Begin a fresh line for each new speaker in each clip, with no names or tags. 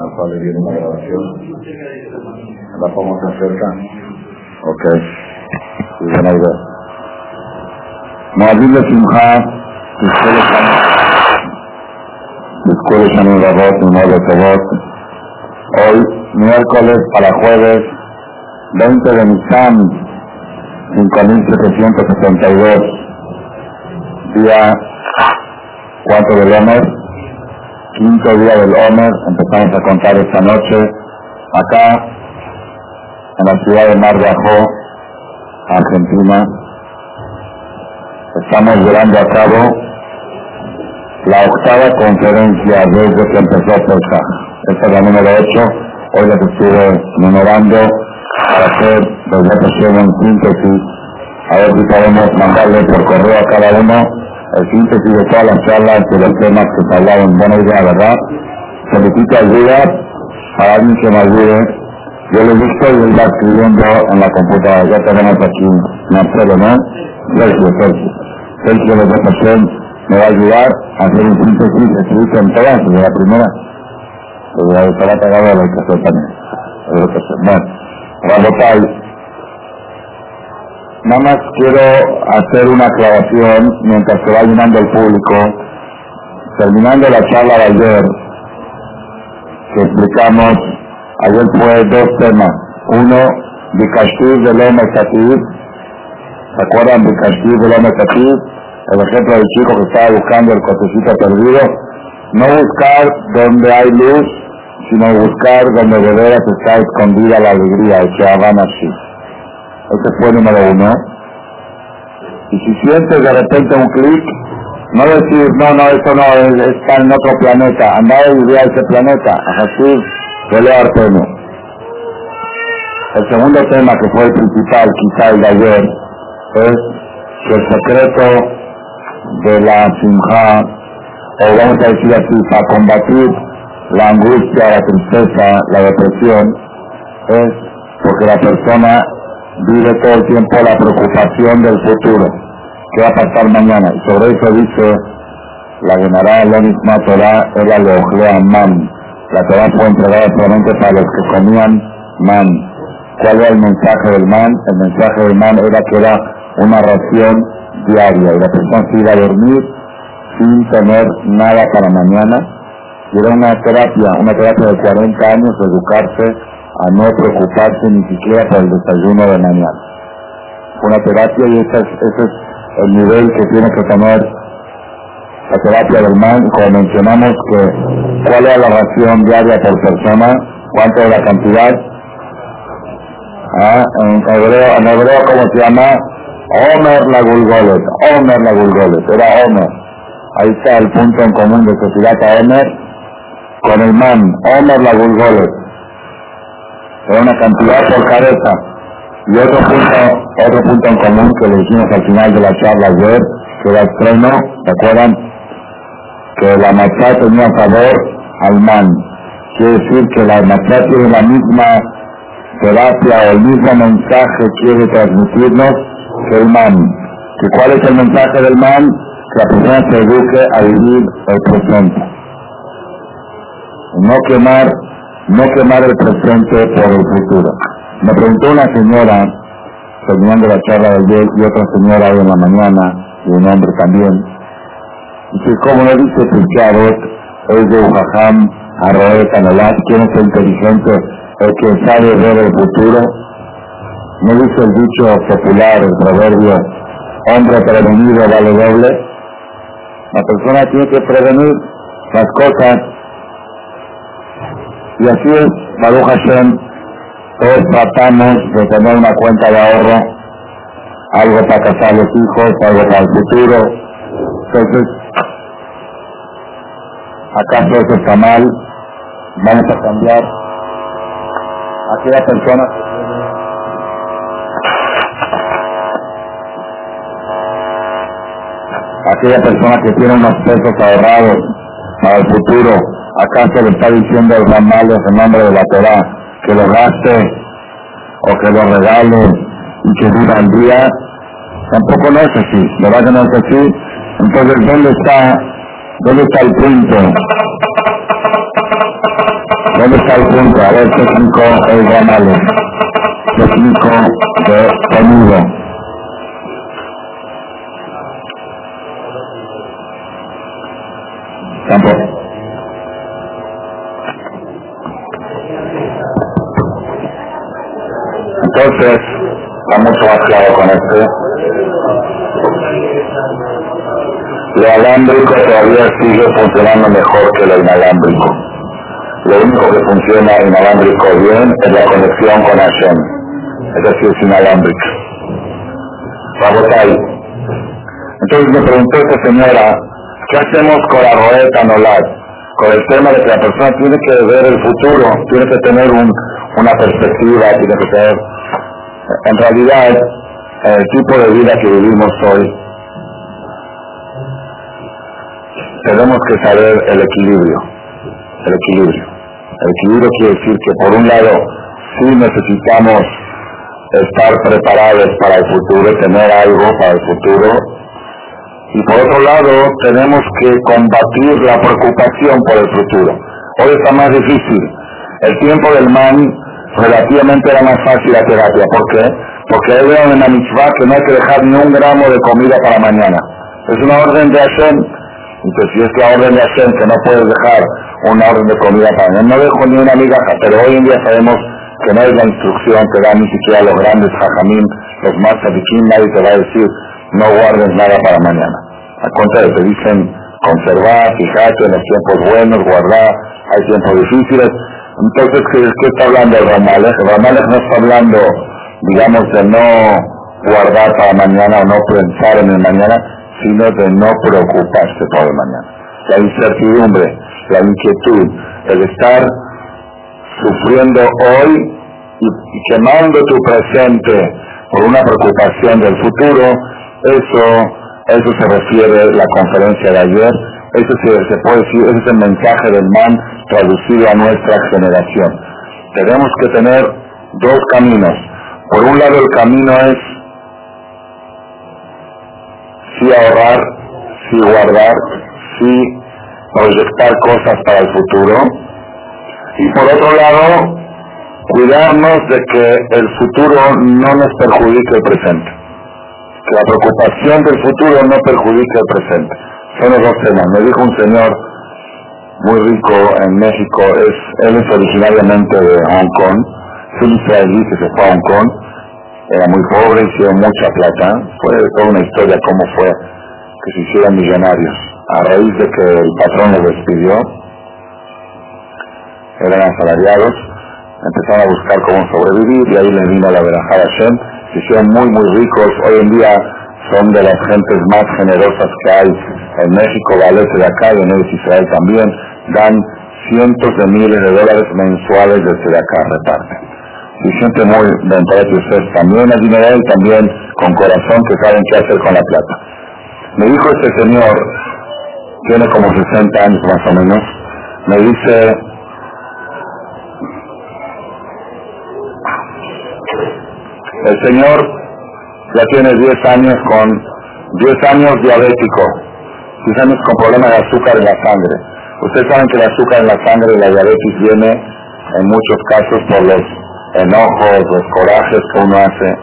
al cual le viene una grabación. La pongo acá cerca. Ok. Y buena idea. De Simha, Disculpe Shanim Rabot, Mimol Tobot. Hoy, miércoles para jueves, 20 de Nisan, 5772, día 4 del Omer, quinto día del Omer, empezamos a contar esta noche, acá, en la ciudad de Mar de Ajó, Argentina. Estamos llevando a cabo la octava conferencia desde que empezó Pesach. Esta es la número 8. Hoy les estuve numerando para hacer desde en síntesis. A ver si podemos mandarle por correo a cada uno el síntesis de todas las charlas de los temas que se hablaron. Buena idea, ¿verdad? Solicito ayuda para alguien que me ayude. Yo le visto y él va escribiendo en la computadora. Ya tenemos aquí Marcelo, ¿no? Sergio, Sergio. Sergio de Repasión me va a ayudar a hacer un síntesis escrito en todas, de la primera. Pues la de Salata Gaba la que hacer también. Bueno, Rabotai, Nada más quiero hacer una aclaración mientras se va llenando el público. Terminando la charla de ayer, que explicamos, ayer fue dos temas. Uno, Bikashtir del Omesativ. ¿Se acuerdan Bikashtir del Omesativ? El ejemplo del chico que estaba buscando el cotecito perdido. No buscar donde hay luz, sino buscar donde de veras está escondida la alegría, el Shahaban así. Ese fue número uno. Y si sientes de repente un clic, no decir, no, no, eso no, está en otro planeta. Anda a vivir a ese planeta. Así, suele Arteno. El segundo tema que fue el principal, quizá el de ayer, es que el secreto de la simja, o vamos a decir así, para combatir la angustia, la tristeza, la depresión, es porque la persona vive todo el tiempo la preocupación del futuro, qué va a pasar mañana. Y sobre eso dice la Gemara, la misma Torah, era lo man. La Torah fue entregada solamente para los que comían man. ¿Cuál era el mensaje del man? El mensaje del man era que era una ración diaria y la persona se iba a dormir sin tener nada para mañana. Y era una terapia, una terapia de 40 años, educarse a no preocuparse ni siquiera por el desayuno de mañana. Una terapia y ese es, el nivel que tiene que tener la terapia del man. Como mencionamos que cuál es la ración diaria por persona, cuánto es la cantidad. Ah, en hebreo, en hebreo, ¿cómo se llama? Homer la Gulgolet, Homer la Gulgolet, era Homer. Ahí está el punto en común de Sefirata Homer con el man, Homer la Gulgolet era una cantidad por cabeza. Y otro punto, otro punto en común que le dijimos al final de la charla ayer, que era extremo, ¿se acuerdan? Que la matzá tenía sabor al man. Quiere decir que la matzá tiene la misma terapia o el mismo mensaje quiere transmitirnos que el man. ¿Que ¿Cuál es el mensaje del man? Que la persona se eduque a vivir el presente. No quemar no quemar el presente por el futuro. Me preguntó una señora, terminando la charla de ayer, y otra señora hoy en la mañana, y un hombre también, dice, como lo dice Picharet, es de Ujajam, Arroe, Canalat, ¿quién es el inteligente? El que sabe ver el futuro. No dice el dicho popular, el proverbio, hombre prevenido vale doble. La persona tiene que prevenir las cosas y así es, Baruch Hashem, todos tratamos de tener una cuenta de ahorro, algo para casar los hijos, algo para el futuro. Entonces, ¿acaso eso está mal? Vamos a cambiar. Aquella persona aquella persona que tiene unos pesos ahorrados para el futuro, ¿acaso le está diciendo el Ramal en nombre de la Torah que lo gaste o que lo regale y que viva el día? Tampoco no es así, ¿verdad que no es así? Entonces, ¿dónde está, dónde está el punto? ¿Dónde está el punto? A ver, técnico es Ramales. Técnico de sonido. Tampoco. Entonces, está mucho más claro con este. Lo alámbrico todavía sigue funcionando mejor que lo inalámbrico. Lo único que funciona inalámbrico bien es la conexión con Hashem. Es decir, es inalámbrico. ahí. Entonces me preguntó esta señora, ¿qué hacemos con la roeta nolat? Con el tema de que la persona tiene que ver el futuro, tiene que tener una perspectiva, tiene que tener... En realidad, el tipo de vida que vivimos hoy, tenemos que saber el equilibrio. El equilibrio. El equilibrio quiere decir que por un lado sí necesitamos estar preparados para el futuro, tener algo para el futuro, y por otro lado tenemos que combatir la preocupación por el futuro. Hoy está más difícil. El tiempo del man relativamente era más fácil la terapia. ¿Por qué? Porque hay en la que no hay que dejar ni un gramo de comida para mañana. Es una orden de Hashem. Entonces, si es la orden de Hashem que no puedes dejar una orden de comida para mañana, no dejo ni una migaja, pero hoy en día sabemos que no es la instrucción que dan ni siquiera los grandes jajamín, los más sabiquín, nadie te va a decir no guardes nada para mañana. Al contrario, te dicen conservar, fijarte en los tiempos buenos, guardar, hay tiempos difíciles. Entonces, ¿qué, qué está hablando el Ramalej? El Ramalej no está hablando, digamos, de no guardar para mañana o no pensar en el mañana, sino de no preocuparse por el mañana. La incertidumbre, la inquietud, el estar sufriendo hoy y, quemando tu presente por una preocupación del futuro, eso, eso se refiere a la conferencia de ayer, ese es el mensaje del man traducido a nuestra generación. Tenemos que tener dos caminos. Por un lado el camino es sí ahorrar, sí guardar, sí proyectar cosas para el futuro. Y por otro lado, cuidarnos de que el futuro no nos perjudique el presente. Que la preocupación del futuro no perjudique el presente. Son los dos temas. Me dijo un señor muy rico en México, es, él es originariamente de Hong Kong, un israelí que se fue a Hong Kong, era muy pobre, hicieron mucha plata, fue toda una historia cómo fue que se hicieron millonarios. A raíz de que el patrón los despidió, eran asalariados, empezaron a buscar cómo sobrevivir y ahí les vino la verajada Shem, se hicieron muy muy ricos, hoy en día son de las gentes más generosas que hay en México, Valese de acá y en Israel también, dan cientos de miles de dólares mensuales desde acá, reparten. Y gente muy de ustedes también dinero y también con corazón que saben qué hacer con la plata. Me dijo este señor, tiene como 60 años más o menos, me dice, el señor ya tiene 10 años con 10 años diabético, 10 años con problemas de azúcar en la sangre. Ustedes saben que el azúcar en la sangre y la diabetes viene en muchos casos por los enojos, los corajes que uno hace.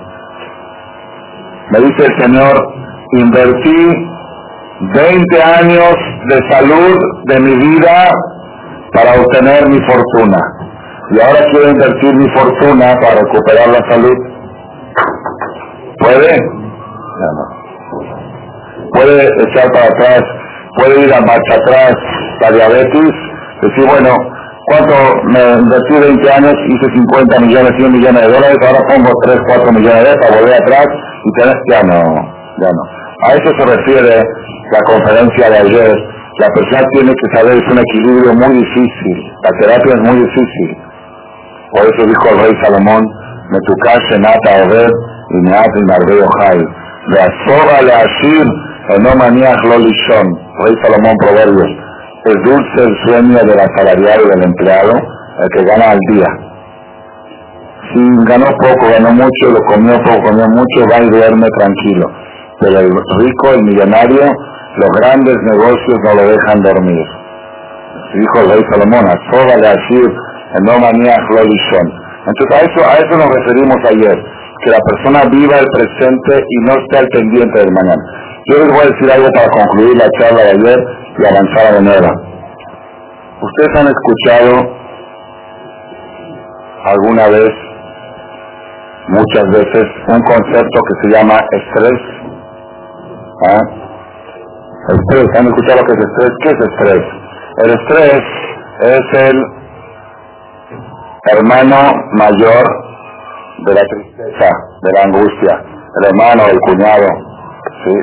Me dice el Señor, invertí 20 años de salud de mi vida para obtener mi fortuna. Y ahora quiero invertir mi fortuna para recuperar la salud. ¿Puede? ¿Puede echar para atrás? ¿Puede ir a marcha atrás la diabetes? Decir, bueno, ¿cuánto me invertí 20 años? Hice 50 millones, 100 millones de dólares, ahora pongo 3, 4 millones de para volver atrás y tener, ya no, ya no. A eso se refiere la conferencia de ayer. La persona tiene que saber, es un equilibrio muy difícil. La terapia es muy difícil. Por eso dijo el rey Salomón, me tu nata jai. De asoba le ashir, no maniach lo lishon. Rey Salomón Proverbios. Es dulce el sueño del asalariado y del empleado, el que gana al día. Si ganó poco, ganó mucho, lo comió poco, comió mucho, va y duerme tranquilo. Pero el rico, el millonario, los grandes negocios no lo dejan dormir. dijo el rey Salomón, Ashir, no manía Entonces a eso, a eso nos referimos ayer, que la persona viva el presente y no esté al pendiente del mañana. Yo les voy a decir algo para concluir la charla de ayer y avanzar de nuevo. Ustedes han escuchado alguna vez, muchas veces, un concepto que se llama estrés. ¿Ah? Estrés, ¿han escuchado lo que es estrés? ¿Qué es estrés? El estrés es el hermano mayor de la tristeza, de la angustia, el hermano, el cuñado, ¿sí?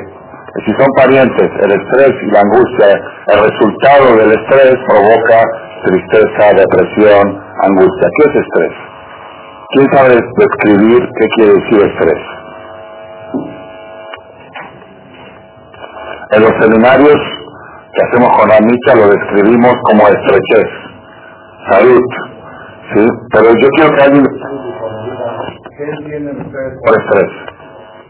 Si son parientes, el estrés y la angustia, el resultado del estrés provoca tristeza, depresión, angustia. ¿Qué es estrés? ¿Quién sabe describir qué quiere decir estrés? En los seminarios que hacemos con la lo describimos como estrechez, salud, ¿sí? Pero yo quiero que alguien... ¿Qué entienden ustedes por estrés?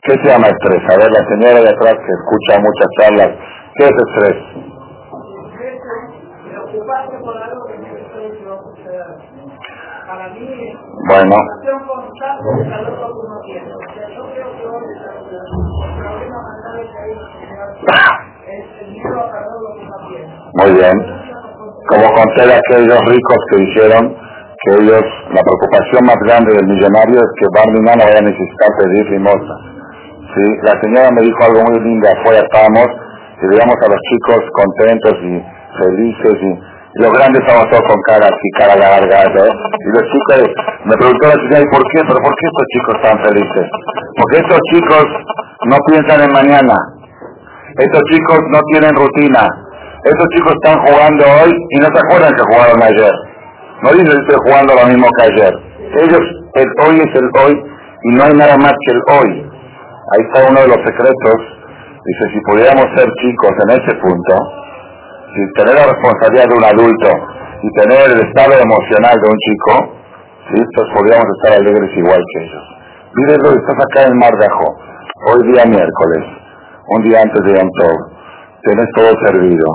¿Qué se llama estrés? A ver, la señora de atrás que escucha muchas charlas, ¿qué es estrés? Bueno. Muy bien. Como conté de aquellos ricos que dijeron que ellos, la preocupación más grande del millonario es que Barney no vaya a necesitar pedir limosna. ¿Sí? La señora me dijo algo muy lindo, afuera estábamos y veíamos a los chicos contentos y felices y, los grandes estamos todos con cara así, cara larga, Y los chicos, me preguntó la señora, ¿y por qué? ¿Pero por qué estos chicos están felices? Porque estos chicos no piensan en mañana. Estos chicos no tienen rutina. Estos chicos están jugando hoy y no se acuerdan que jugaron ayer. No dicen que estoy jugando lo mismo que ayer. Ellos, el hoy es el hoy y no hay nada más que el hoy. Ahí está uno de los secretos. Dice, si pudiéramos ser chicos en ese punto, si tener la responsabilidad de un adulto y tener el estado emocional de un chico, ¿sí? entonces podríamos estar alegres igual que ellos. Mírenlo, estás acá en Mar de Ajo, hoy día miércoles, un día antes de Yom Tov, tenés todo servido,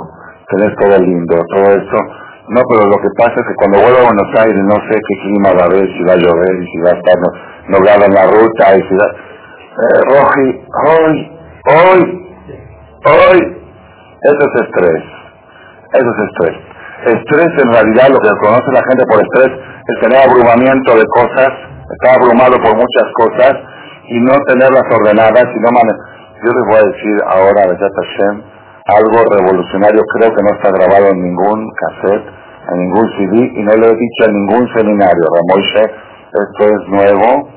tenés todo lindo, todo esto, no, pero lo que pasa es que cuando vuelvo a Buenos Aires no sé qué clima va a haber, si va a llover, si va a estar nublado en la ruta, y si va... Eh, Roji, hoy, hoy, hoy, eso es estrés. Eso es estrés. Estrés en realidad, lo que conoce la gente por estrés, es tener abrumamiento de cosas, estar abrumado por muchas cosas y no tenerlas ordenadas y no Yo les voy a decir ahora, Hashem, algo revolucionario, creo que no está grabado en ningún cassette, en ningún CD y no lo he dicho en ningún seminario. Ramoishe, esto es nuevo,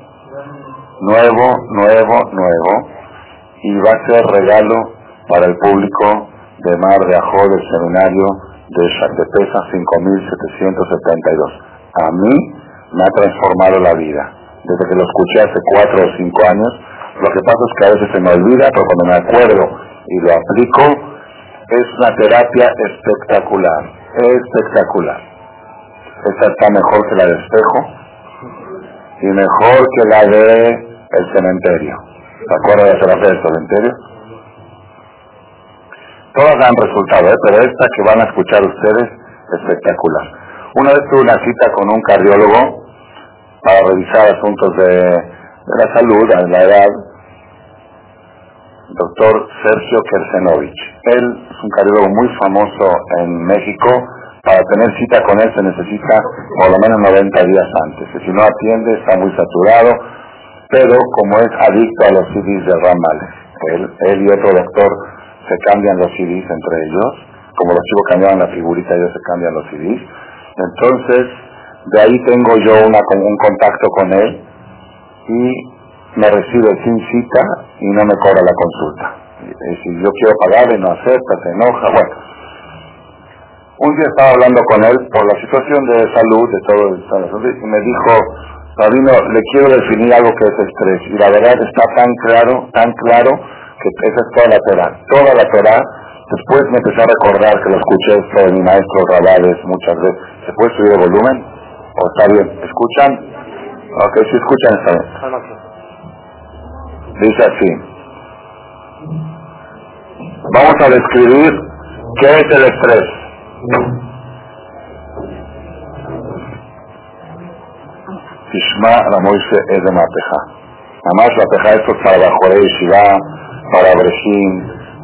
nuevo, nuevo, nuevo y va a ser regalo para el público de Mar de Ajó del seminario de Pesa 5772. A mí me ha transformado la vida. Desde que lo escuché hace cuatro o cinco años, lo que pasa es que a veces se me olvida, pero cuando me acuerdo y lo aplico, es una terapia espectacular, espectacular. Esta está mejor que la de espejo y mejor que la de el cementerio. ¿Se acuerdan de la del cementerio? Todas dan resultado, ¿eh? pero esta que van a escuchar ustedes, espectacular. Una vez tuve una cita con un cardiólogo para revisar asuntos de, de la salud, de la edad, doctor Sergio Kersenovich. Él es un cardiólogo muy famoso en México. Para tener cita con él se necesita por lo menos 90 días antes. Si no atiende está muy saturado, pero como es adicto a los CDs de ramales, él, y otro doctor se cambian los CDs entre ellos, como los chicos cambiaban la figurita, ellos se cambian los CDs. Entonces, de ahí tengo yo un contacto con él y me recibe sin cita y no me cobra la consulta. Si yo quiero pagarle, no acepta, se enoja, bueno. Un día estaba hablando con él por la situación de salud, de todo el y me dijo, Rabino, le quiero definir algo que es estrés. Y la verdad está tan claro, tan claro, que esa es toda la Torah. Toda la Torah, después me empecé a recordar que lo escuché esto de mi maestro Rabales muchas veces. ¿Se puede subir el volumen? ¿O está bien? ¿Escuchan? Ok, si escuchan está bien. Dice así. Vamos a describir qué es el estrés. Tishma Ramoise es de Mapeja. Además, la peja esto es para Bajoré Shiva, para Brejim,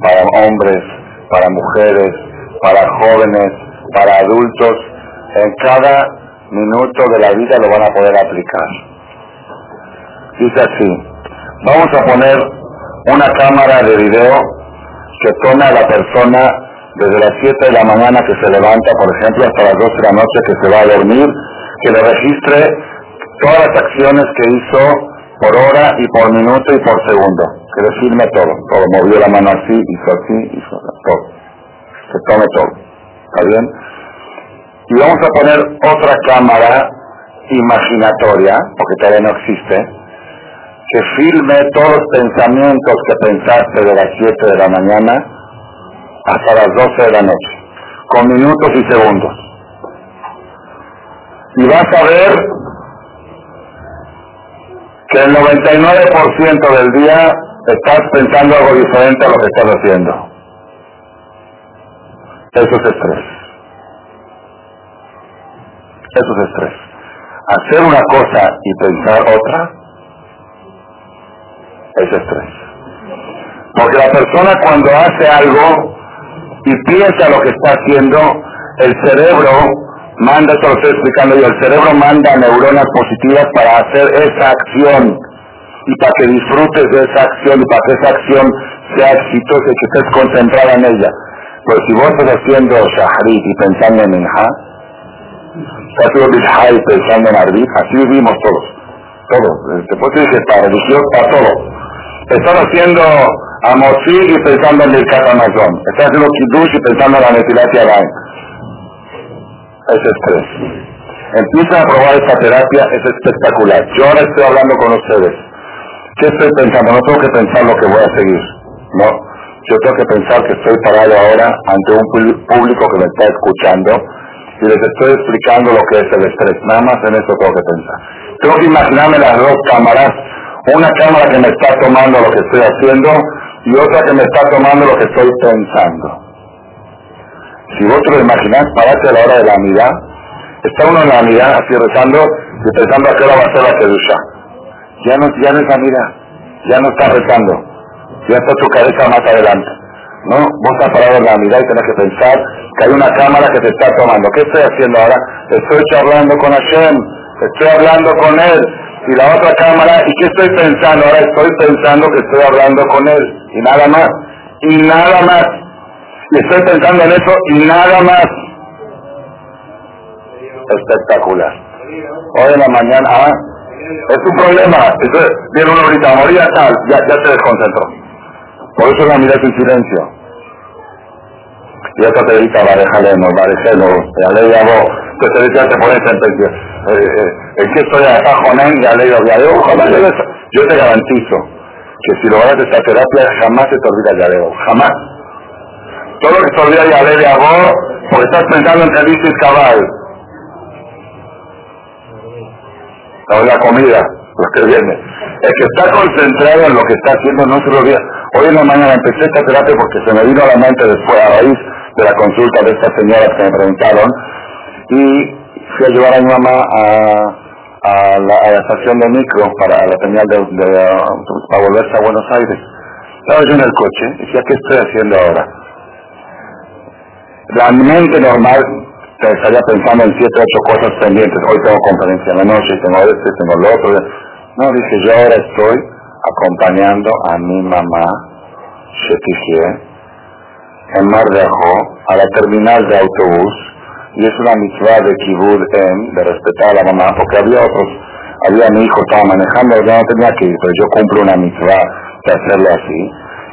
para hombres, para mujeres, para jóvenes, para adultos. En cada minuto de la vida lo van a poder aplicar. Dice así, vamos a poner una cámara de video que toma a la persona desde las 7 de la mañana que se levanta, por ejemplo, hasta las 12 de la noche que se va a dormir, que le registre todas las acciones que hizo por hora y por minuto y por segundo. Que le firme todo. Todo. Movió la mano así, hizo así, hizo todo. Que tome todo. ¿Está bien? Y vamos a poner otra cámara imaginatoria, porque todavía no existe, que filme todos los pensamientos que pensaste de las 7 de la mañana hasta las 12 de la noche, con minutos y segundos. Y vas a ver que el 99% del día estás pensando algo diferente a lo que estás haciendo. Eso es estrés. Eso es estrés. Hacer una cosa y pensar otra es estrés. Porque la persona cuando hace algo y piensa lo que está haciendo, el cerebro manda, esto lo estoy explicando yo, el cerebro manda neuronas positivas para hacer esa acción y para que disfrutes de esa acción y para que esa acción sea exitosa y que estés concentrada en ella. Pero si vos estás haciendo shahrit y pensando en minha, estás haciendo y pensando en arbit, así vivimos todos, todos. Te dije para religión, para todo. Estás haciendo amosig y pensando en el Amazon. Estás haciendo kiddush y pensando en la netilat es estrés. Empieza a probar esta terapia, es espectacular. Yo ahora estoy hablando con ustedes. ¿Qué estoy pensando? No tengo que pensar lo que voy a seguir. No. Yo tengo que pensar que estoy parado ahora ante un público que me está escuchando y les estoy explicando lo que es el estrés. Nada más en eso tengo que pensar. Tengo que imaginarme las dos cámaras. Una cámara que me está tomando lo que estoy haciendo y otra que me está tomando lo que estoy pensando. Si vos te lo imaginás, parate a la hora de la mirada, está uno en la mirada así rezando y pensando a qué hora va a ser la kedusha. Ya no, ya no es la mirada, ya no está rezando, ya está tu cabeza más adelante. ¿no? Vos estás parado en la mirada y tenés que pensar que hay una cámara que te está tomando. ¿Qué estoy haciendo ahora? Estoy charlando con Hashem, estoy hablando con él. Y la otra cámara, ¿y qué estoy pensando? Ahora estoy pensando que estoy hablando con él. Y nada más. Y nada más y estoy pensando en eso y nada más. Espectacular. Hoy en la mañana, ah, es un problema. viene uno ahorita, moría tal, ya, ya se desconcentró. Por eso la miras en silencio. Y esta te grita, varejale, varejelo, ya le que te decía, te pones en. Eh, eh, ¿En qué estoy acá, Jonén? Ya le digo, ya yo te garantizo que si lo hagas esta terapia jamás se te olvida ya leo, jamás. Todo lo que se olvida ya de amor, porque estás pensando en dices cabal. la comida, lo que viene. El que está concentrado en lo que está haciendo no se olvida. Hoy en la mañana empecé esta terapia porque se me vino a la mente después a raíz de la consulta de estas señoras que me preguntaron y fui a llevar a mi mamá a, la, estación de micro para la señal de, para volverse a Buenos Aires. Estaba yo en el coche y decía, ¿qué estoy haciendo ahora? La mente normal estaría pensando en siete, ocho cosas pendientes. Hoy tengo conferencia en la noche, tengo este, tengo lo otro. No, dije, yo ahora estoy acompañando a mi mamá, Shetikhe, en Mar de Ajo, a la terminal de autobús, y es una mitzvah de Kibud en, de respetar a la mamá, porque había otros, había mi hijo, estaba manejando, ya no tenía que ir, pero yo cumplo una mitzvah de hacerlo así.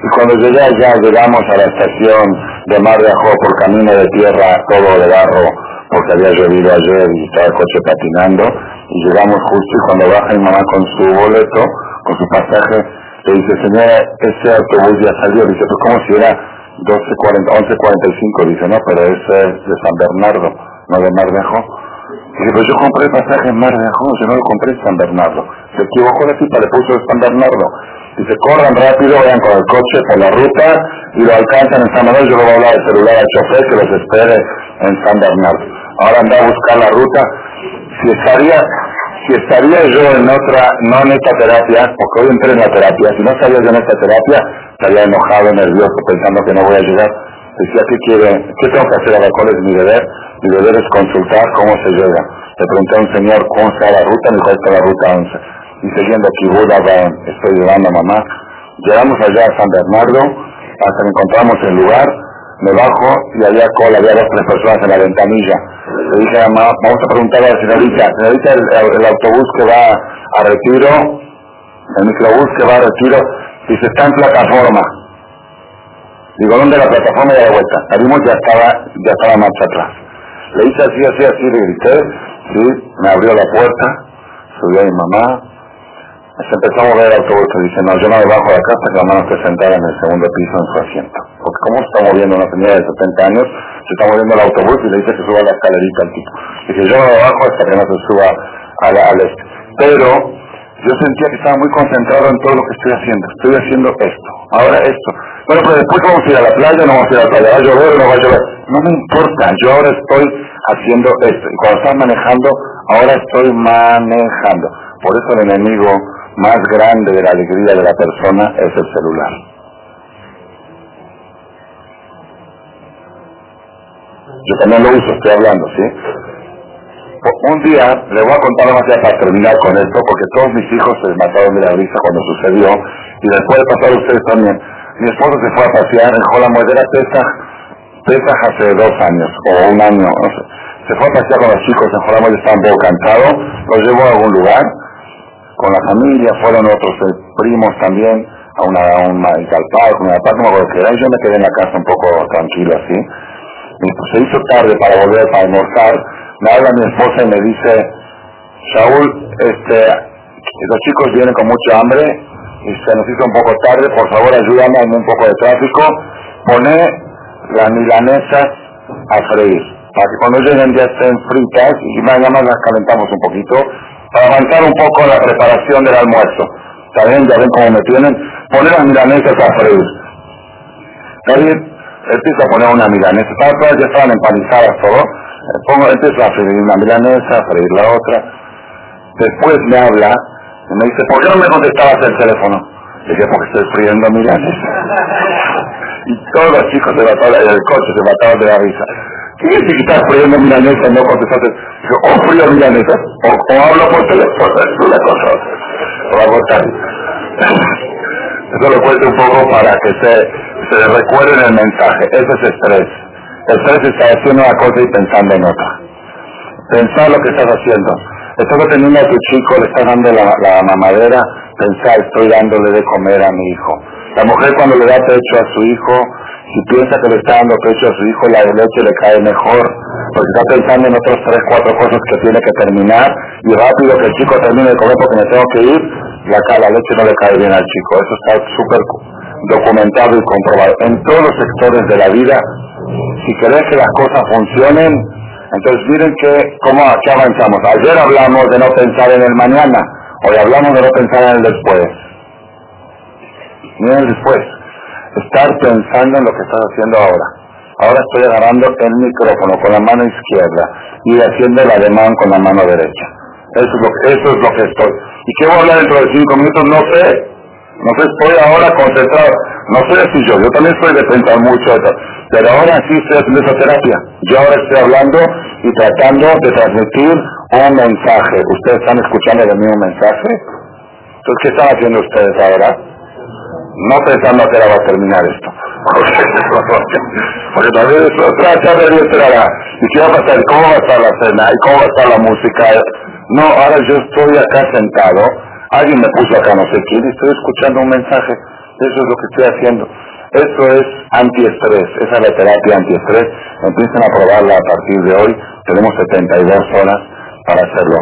Y cuando llegué allá, llegamos a la estación de Mar de Ajó por camino de tierra, todo de barro, porque había llovido ayer y estaba el coche patinando, y llegamos justo y cuando baja mi mamá con su boleto, con su pasaje, le dice, señora, ese autobús ya salió, dice, pues como si era 12.40, 11.45, dice, no, pero es de San Bernardo, no de Mar de Ajó. Dice, pues yo compré el pasaje en Mar de Ajó, yo no lo compré en San Bernardo. Se equivocó la cita, le puso San Bernardo. Dice, corran rápido, vayan con el coche por la ruta y lo alcanzan en San Manuel. Yo le voy a hablar al celular al chofer que los espere en San Bernardo. Ahora anda a buscar la ruta. Si estaría, si estaría yo en otra, no en esta terapia, porque hoy entré en la terapia, si no estaría yo en esta terapia, estaría enojado, nervioso, pensando que no voy a llegar. Decía, ¿qué quiere? ¿Qué tengo que hacer ahora? ¿Cuál es mi deber? Mi deber es consultar cómo se llega. Le pregunté a un señor cómo está la ruta, me dijo, esta es la ruta 11. Y siguiendo aquí, Buda, estoy llevando a mamá. Llegamos allá a San Bernardo, hasta que encontramos el lugar, me bajo y había cola, había dos tres personas en la ventanilla. Le dije a mamá, vamos a preguntar a la señorita, señorita, el, autobús que va a retiro, el microbús que va a retiro, dice, está en plataforma. Digo, ¿dónde la plataforma y la vuelta? Salimos ya estaba, ya estaba marcha atrás. Le hice así, así, así, le grité, sí, me abrió la puerta, subió a mi mamá, se empezó a mover el autobús y dice, no, yo no me bajo de acá hasta que la mano esté sentada en el segundo piso en su asiento. Porque cómo se está moviendo una señora de 70 años, se está moviendo el autobús y le dice que suba la escalerita al tipo. Dice, yo no me bajo hasta que no se suba al este. Pero yo sentía que estaba muy concentrado en todo lo que estoy haciendo. Estoy haciendo esto, ahora esto. Bueno, pero después vamos a ir a la playa, no vamos a ir a la playa, va a llover o no va a llover. No me importa, yo ahora estoy haciendo esto. Y cuando estás manejando, ahora estoy manejando. Por eso el enemigo más grande de la alegría de la persona es el celular. Yo también lo uso, estoy hablando, ¿sí? Un día, le voy a contar más ya para terminar con esto, porque todos mis hijos se mataron de la risa cuando sucedió, y después de pasar ustedes también. Mi esposo se fue a pasear en Jola Muedera Pesach, Pesach hace dos años, o un año, no sé. Se fue a pasear con los chicos en Jola Muedera, estaban un poco cansados, los llevó a algún lugar, con la familia, fueron otros eh, primos también a una a un parque, una parte, no me acuerdo que era, y yo me quedé en la casa un poco tranquilo así. Y pues, se hizo tarde para volver para almorzar, me habla mi esposa y me dice, Shaul, este, los chicos vienen con mucha hambre y se nos hizo un poco tarde, por favor ayúdame, hay un poco de tráfico, pone las milanesas a freír, para que cuando lleguen ya estén fritas y mañana las calentamos un poquito para avanzar un poco la preparación del almuerzo. ¿Está? Ya ven cómo me tienen. Poner las milanesas a freír. ¿Está bien? Empiezo a poner una milanesa. Todas ya estaban empanizadas todo. Empiezo a freír una milanesa, a freír la otra. Después me habla y me dice, ¿por qué no me contestabas el teléfono? Le dije, porque estoy friendo milanesa. y todos los chicos se mataban, el coche se mataban de la risa. ¿Qué estás friendo milanesa no contestaste? Dijo, o frío milanesa, o, o hablo por teléfono, es una cosa. O a. Eso lo cuento un poco para que se, se recuerden el mensaje. Ese es estrés. Estrés está haciendo una cosa y pensando en otra. Pensar lo que estás haciendo. Estás atendiendo a tu chico, le estás dando la, la mamadera, pensar, estoy dándole de comer a mi hijo. La mujer cuando le da pecho a su hijo, si piensa que le está dando pecho a su hijo, la leche le cae mejor, porque está pensando en otras tres, cuatro cosas que tiene que terminar, y rápido que el chico termine de comer porque me tengo que ir, la, la leche no le cae bien al chico. Eso está súper documentado y comprobado. En todos los sectores de la vida, si querés que las cosas funcionen, entonces miren que, cómo aquí avanzamos. Ayer hablamos de no pensar en el mañana, hoy hablamos de no pensar en el después. Miren el después estar pensando en lo que estás haciendo ahora. Ahora estoy agarrando el micrófono con la mano izquierda y haciendo el ademán con la mano derecha. Eso es lo que, eso es lo que estoy. ¿Y qué voy a hablar dentro de cinco minutos? No sé. No sé, estoy ahora concentrado. No sé si yo, yo también estoy de pensar mucho, pero ahora sí estoy haciendo esa terapia. Yo ahora estoy hablando y tratando de transmitir un mensaje. ¿Ustedes están escuchando de mí un mensaje? Entonces, ¿qué están haciendo ustedes ahora? No pensando que ahora va a terminar esto. Porque también es otra charla de ¿Y qué va a pasar? ¿Cómo va a estar la cena? ¿Y cómo va a estar la música? No, ahora yo estoy acá sentado, alguien me puso acá no sé quién, y estoy escuchando un mensaje. Eso es lo que estoy haciendo. Eso es antiestrés, esa es la terapia antiestrés. Empiezan a probarla a partir de hoy. Tenemos 72 horas para hacerlo.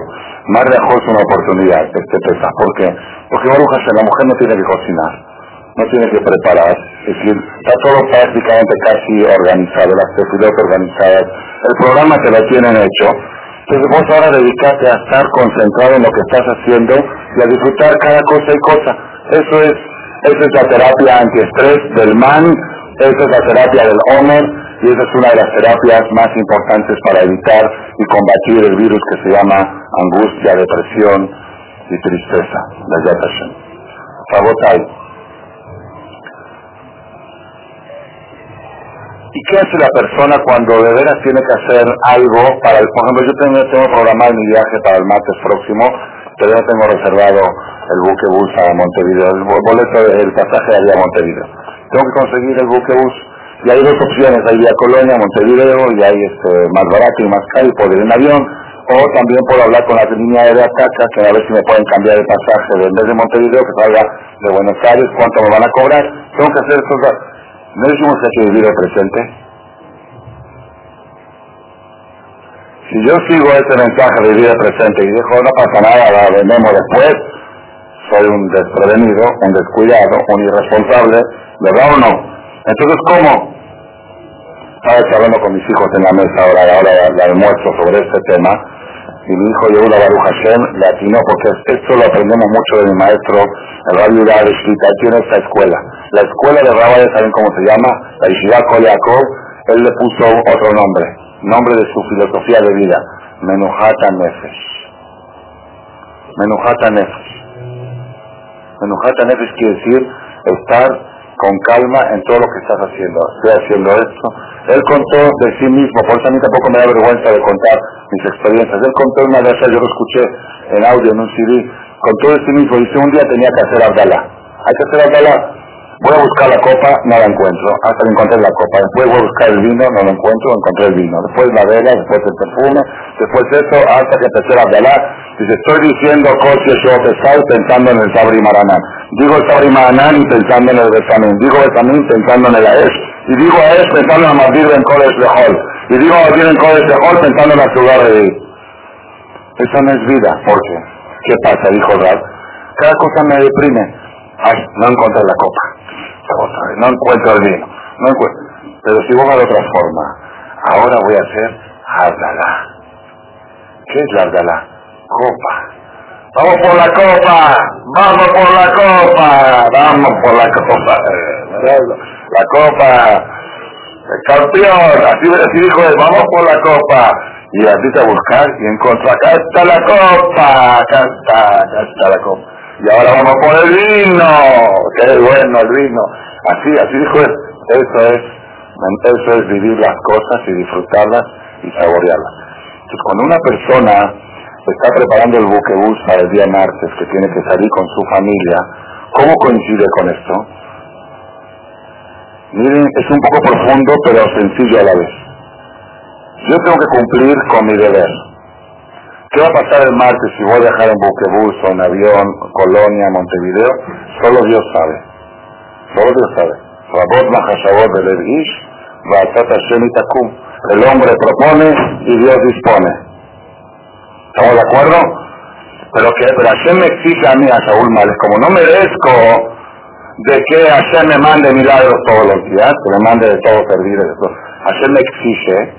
Más dejó es una oportunidad, este pesa. ¿Por qué? Porque la mujer no tiene que cocinar no tiene que preparar, es decir, está todo prácticamente casi organizado, las tefilotas organizadas, el programa te lo tienen hecho, entonces vos ahora dedicate a estar concentrado en lo que estás haciendo y a disfrutar cada cosa y cosa. Eso es, eso es la terapia antiestrés del man, eso es la terapia del homer, y esa es una de las terapias más importantes para evitar y combatir el virus que se llama angustia, depresión y tristeza, la Yatashem. ¿Y qué hace la persona cuando de veras tiene que hacer algo para el, por ejemplo, yo tengo, tengo programado mi viaje para el martes próximo, pero ya tengo reservado el buque bus a Montevideo, el boleto, el pasaje allá a Montevideo. Tengo que conseguir el buque bus y hay dos opciones, hay vía Colonia, Montevideo, y hay este, más barato y más caro, puedo ir en avión, o también puedo hablar con la línea aérea Caca, que a ver si me pueden cambiar el pasaje de, en vez de Montevideo, que salga de Buenos Aires, cuánto me van a cobrar. Tengo que hacer esto. ¿No decimos que hay que vivir el presente? Si yo sigo ese mensaje de el presente y digo, no pasa nada, la vendemos después, soy un desprevenido, un descuidado, un irresponsable, ¿verdad o no? Entonces, ¿cómo? estaba charlando con mis hijos en la mesa ahora, ahora la almuerzo sobre este tema, y mi hijo Yehuda Baruch Hashem le atinó, porque esto lo aprendemos mucho de mi maestro, el Rabbi Udar tiene esta escuela. La escuela de Rabbi, ¿saben cómo se llama? La Yeshiva Kol él le puso otro nombre, nombre de su filosofía de vida, Menuhata Nefesh. Menuhata Nefesh. Menuhata Nefesh quiere decir estar con calma en todo lo que estás haciendo. Estoy haciendo esto, él contó de sí mismo, por eso a mí tampoco me da vergüenza de contar mis experiencias. Él contó una vez, yo lo escuché en audio, en un CD, contó de sí mismo, dice, un día tenía que hacer Abdalá. Hay que hacer Abdalá. Voy a buscar la copa, no la encuentro. Hasta que encontré la copa. Después voy a buscar el vino, no lo encuentro, encontré el vino. Después la vela, después el perfume, después eso, hasta que empecé a Abdalá. Dice, estoy diciendo cosas yo pensando en el Sabri Maranán. Digo y pensando en el Besamín. Digo Besamín pensando en el Aesh y digo a él pensando en Madir en Coles de Hall. Y digo a Madir en Coles de Hall pensando en la ciudad de Eso no es vida, porque, ¿qué pasa? Dijo Rab. Cada cosa me deprime. Ay, no encontré la copa. No encuentro el vino. No encuentro. Pero si vos de otra forma, ahora voy a hacer Ardalá. ¿Qué es la Ardalá? Copa. Vamos por la copa, vamos por la copa, vamos por la copa. La copa, el campeón, así, así dijo él, vamos por la copa. Y así a buscar y encontró, acá está la copa, acá está, acá está la copa. Y ahora vamos por el vino, qué bueno el vino. Así, así dijo él, eso es, eso es vivir las cosas y disfrutarlas y saborearlas. Entonces cuando una persona está preparando el buquebús para el día martes, que tiene que salir con su familia, ¿cómo coincide con esto? Miren, es un poco profundo, pero sencillo a la vez. Yo tengo que cumplir con mi deber. ¿Qué va a pasar el martes si voy a viajar en buquebús o en avión, Colonia, Montevideo? Solo Dios sabe. Solo Dios sabe. El hombre propone y Dios dispone. ¿Estamos de acuerdo? Pero que pero Hashem me exige a mí, a Saúl Males, como no merezco de que Hashem me mande milagros todos los días, que me mande de todo servir. De todo. Me exige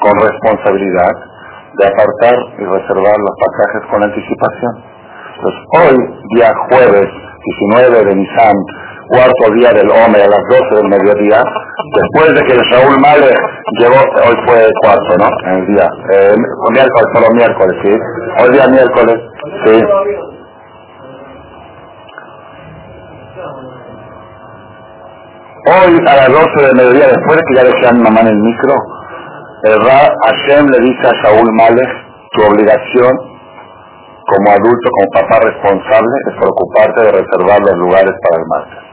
con responsabilidad de apartar y reservar los pasajes con anticipación. Entonces, hoy, día jueves 19 de Nisan, cuarto día del Omer a las 12 del mediodía, después de que el Saúl Male llegó, hoy fue cuarto, ¿no? El día, eh, miércoles, solo miércoles, ¿sí? Hoy día miércoles, sí. Hoy a las 12 de mediodía, después de que ya mi mamá en el micro, el Ra Hashem le dice a Saúl Malek, tu obligación como adulto, como papá responsable, es preocuparte de reservar los lugares para el martes.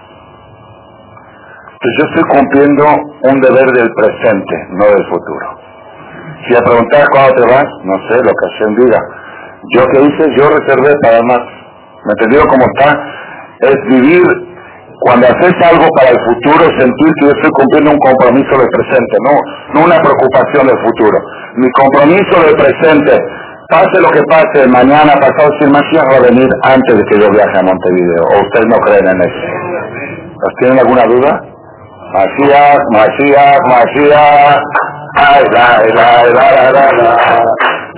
Entonces yo estoy cumpliendo un deber del presente, no del futuro. Si me preguntas cuándo te vas, no sé, lo que Hashem diga. Yo que hice, yo reservé para martes. ¿Me entendió cómo está? Es vivir cuando haces algo para el futuro, sentir que yo estoy cumpliendo un compromiso del presente, no, no una preocupación del futuro. Mi compromiso del presente, pase lo que pase, mañana, pasado, sin Mashiach va a venir antes de que yo viaje a Montevideo. ¿O ustedes no creen en eso? ¿Tienen alguna duda? Mashiach, Mashiach, Mashiach. Ay, la, la, la, la, la, la.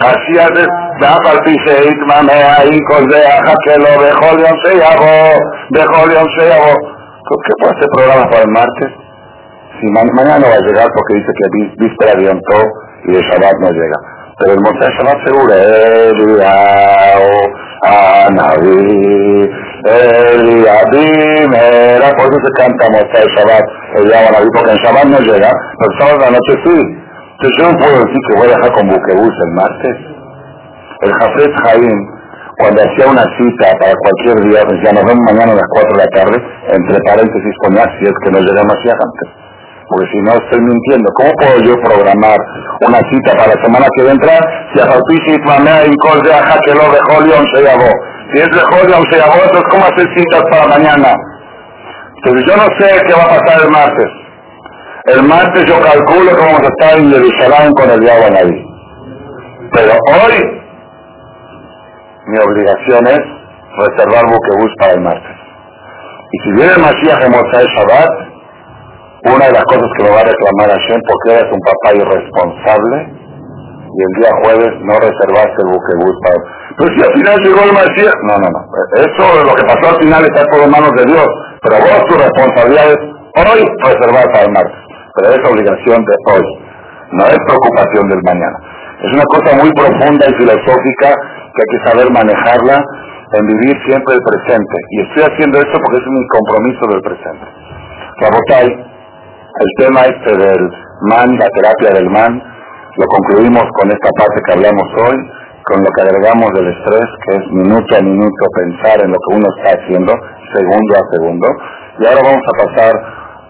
Mashiach es... ואף על פי שהתמנה האינקול זה החכה לו בכל יום שיבוא, בכל יום שיבוא. ¿Qué puede ser programa para el martes? si mañana no va a llegar porque dice que víspera de Yom Tov y de Shabbat no llega. Pero el Motzai Shabbat seguro, Eliao, Anaví, Eliadim, era, por eso se canta Motzai Shabbat, Eliao, Anaví, porque en Shabbat no llega, pero sábado de la noche sí. Entonces yo no puedo decir que voy a dejar con buquebús el martes. El Jafet Jaim, cuando hacía una cita para cualquier día, decía, nos vemos mañana a las 4 de la tarde, entre paréntesis ponía si es que no llega demasiado antes. Porque si no estoy mintiendo, ¿cómo puedo yo programar una cita para la semana que entra si a Fautishi Mamea y que lo se llamó? Si es dejó León se llamó, entonces ¿cómo hacer citas para mañana? Entonces yo no sé qué va a pasar el martes. El martes yo calculo que vamos a estar en Jerusalén con el diablo ahí. Pero hoy mi obligación es reservar buquebús para el martes. Y si viene el Mashiach en Mosai Shabbat, una de las cosas que me va a reclamar Hashem, porque eres un papá irresponsable, y el día jueves no reservaste el buquebús para... Pero si al final llegó el Mashiach... No, no, no. Eso, lo que pasó al final está en manos de Dios. Pero vos tu responsabilidad es hoy reservar para el martes. Pero es obligación de hoy. No es preocupación del mañana. Es una cosa muy profunda y filosófica que hay que saber manejarla en vivir siempre el presente. Y estoy haciendo esto porque es mi compromiso del presente. Rabotai, el tema este del man, la terapia del man, lo concluimos con esta parte que hablamos hoy, con lo que agregamos del estrés, que es minuto a minuto pensar en lo que uno está haciendo, segundo a segundo. Y ahora vamos a pasar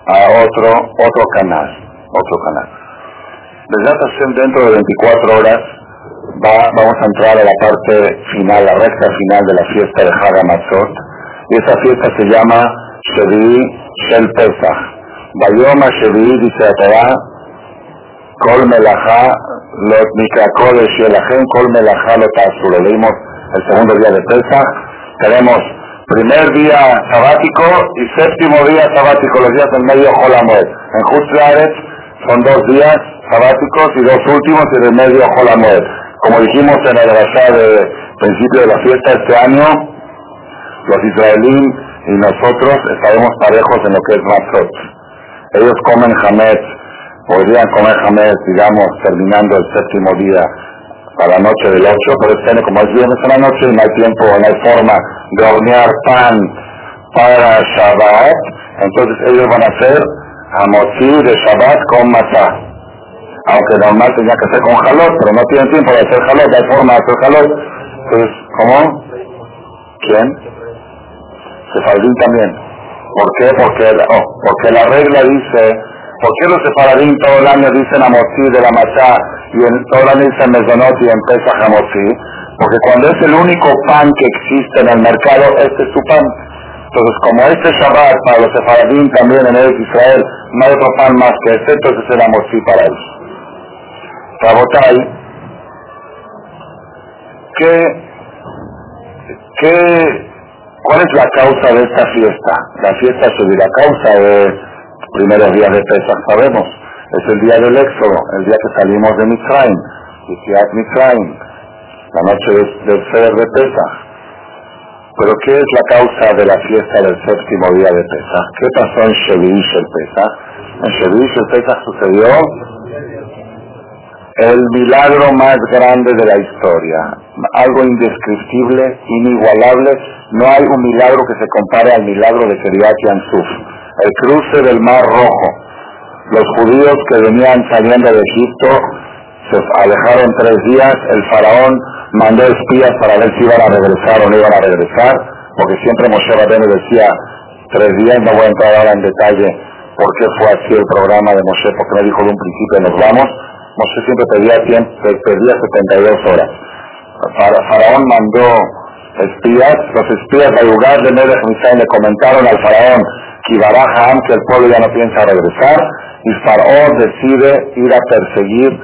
a otro, otro canal, otro canal. Desde dentro de 24 horas va, vamos a entrar a la parte final, la recta final de la fiesta de Hagamatzot. Y esa fiesta se llama Shevi Shel Pesach. Bayoma Shevi, dice la Kol Melachá, Lot Mikra Kodesh Yelahem, Kol Lot Asur. Leímos el segundo día de Pesach. Tenemos primer día sabático y séptimo día sabático, los días en medio Jolamoed. En Jutzlaret son dos días sabáticos y dos últimos y en medio Jolamoed. Como dijimos en la grasa de principio de la fiesta este año, los israelíes y nosotros estaremos parejos en lo que es Matzot. Ellos comen Hametz, podrían comer Hametz, digamos, terminando el séptimo día a la noche del 8, pero año como es viernes en la noche y no hay tiempo, no hay forma de hornear pan para Shabbat, entonces ellos van a hacer Hamotzi de Shabbat con matzah aunque normal tenía que hacer con jalot, pero no tienen tiempo de hacer jalot, no hay forma de hacer jalot. Entonces, ¿cómo? ¿Quién? Sefardín también. ¿Por qué? Porque, oh, porque la regla dice, ¿por qué los sefaradín todo el año dicen amotzi de la machá y en, todo el año dicen mezonot y empieza amotzi? Porque cuando es el único pan que existe en el mercado, este es su pan. Entonces, como este Shabbat para los sefaradín también en Eretz Israel, no hay otro pan más que este, entonces el amotzi para ellos. Rabotai, ¿qué, qué, ¿cuál es la causa de esta fiesta? La fiesta es la causa de primeros días de Pesach, sabemos. Es el día del Éxodo, el día que salimos de Mitzrayim, Yitziat Mitzrayim, la noche del Seder de Pesach. Pero ¿qué es la causa de la fiesta del séptimo día de Pesach? ¿Qué pasó en Shevish el Pesach? En Shevish el Pesach sucedió el milagro más grande de la historia, algo indescriptible, inigualable, no hay un milagro que se compare al milagro de Keriat Yansuf, el cruce del Mar Rojo. Los judíos que venían saliendo de Egipto se alejaron tres días, el faraón mandó espías para ver si iban a regresar o no iban a regresar, porque siempre Moshe Rabbeinu decía tres días, no voy a entrar ahora en detalle por qué fue así el programa de Moshe, porque me dijo de un principio nos vamos, Moshe siempre pedía, tiempo, pedía 72 horas. Faraón mandó espías, los espías del lugar de Misael le comentaron al faraón que Ham, que el pueblo ya no piensa regresar, y Faraón decide ir a perseguir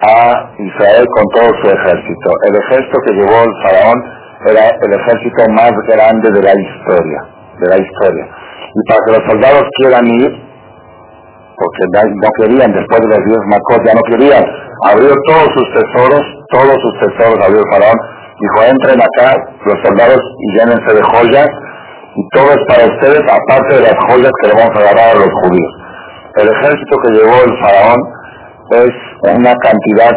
a Israel con todo su ejército. El ejército que llevó el faraón era el ejército más grande de la historia, de la historia. Y para que los soldados quieran ir, porque no querían, después de los diez macos, ya no querían. Abrió todos sus tesoros, todos sus tesoros abrió el faraón. Dijo, entren acá los soldados y llénense de joyas y todo es para ustedes, aparte de las joyas que le vamos a dar a los judíos. El ejército que llevó el faraón es una cantidad